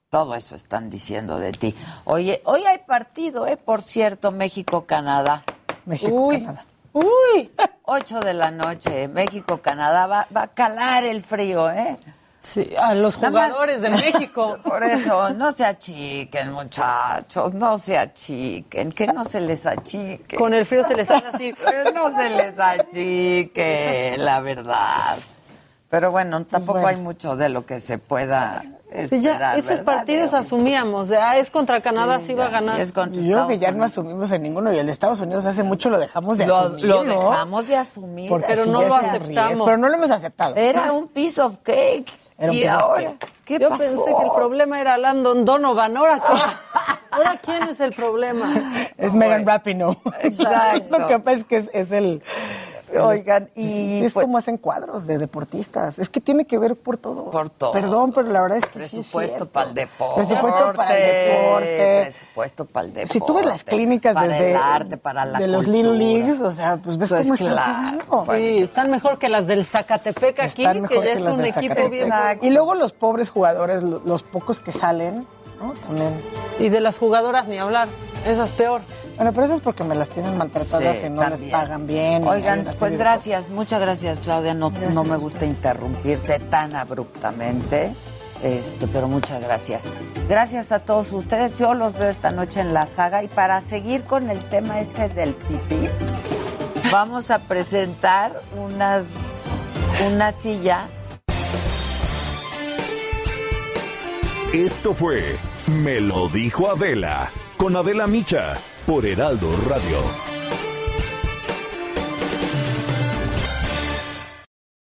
Todo eso están diciendo de ti. Oye, hoy hay partido, ¿eh? Por cierto, México-Canadá. México-Canadá. Uy, 8 de la noche, México-Canadá. Va, va a calar el frío, ¿eh? Sí, a los jugadores de México. Por eso, no se achiquen, muchachos, no se achiquen, que no se les achique. Con el frío se les hace así. Que no se les achique, la verdad. Pero bueno, tampoco Bueno. hay mucho de lo que se pueda Pues ya, esperar, esos ¿verdad? partidos asumíamos. de, ah, es contra Canadá, sí, va a ya, ganar. es contra Yo creo que ya no asumimos en ninguno y el de Estados Unidos hace mucho lo dejamos de Lo, asumir, lo ¿no? dejamos de asumir. Porque Pero sí no ya lo aceptamos. Pero no lo hemos aceptado. Era un piece of cake. Era un y ahora. ¿qué Yo pasó? pensé que el problema era Landon Donovan. ¿Ahora quién? ¿Ahora quién es el problema? Es Megan Rapinoe. Exacto. Lo que pasa es que es, es el... Oigan, y es pues- como hacen cuadros de deportistas. Es que tiene que ver por todo. Por todo. Perdón, pero la verdad es que sí es Presupuesto cierto. para el deporte. Presupuesto para el deporte. Presupuesto para el deporte. Si tú ves las clínicas para desde el arte, para la de los cultura. Little Leagues, o sea, pues ves Pues cómo están claro, jugando. pues Sí, están mejor que las del Zacatepec aquí, Están que mejor ya es las un equipo Zacatepec. bien. Y luego los pobres jugadores, lo- los pocos que salen, ¿no? También. Y de las jugadoras ni hablar. Esa es peor. Bueno, pero eso es porque me las tienen maltratadas Sí, y no les pagan bien. Oigan, pues gracias, muchas gracias, Claudia. No, Gracias no me gusta interrumpirte tan abruptamente. Este, pero muchas gracias. Gracias a todos ustedes. Yo los veo esta noche en la saga y para seguir con el tema este del pipí, vamos a presentar unas, una silla Esto fue Me lo dijo Adela con Adela Micha por Heraldo Radio.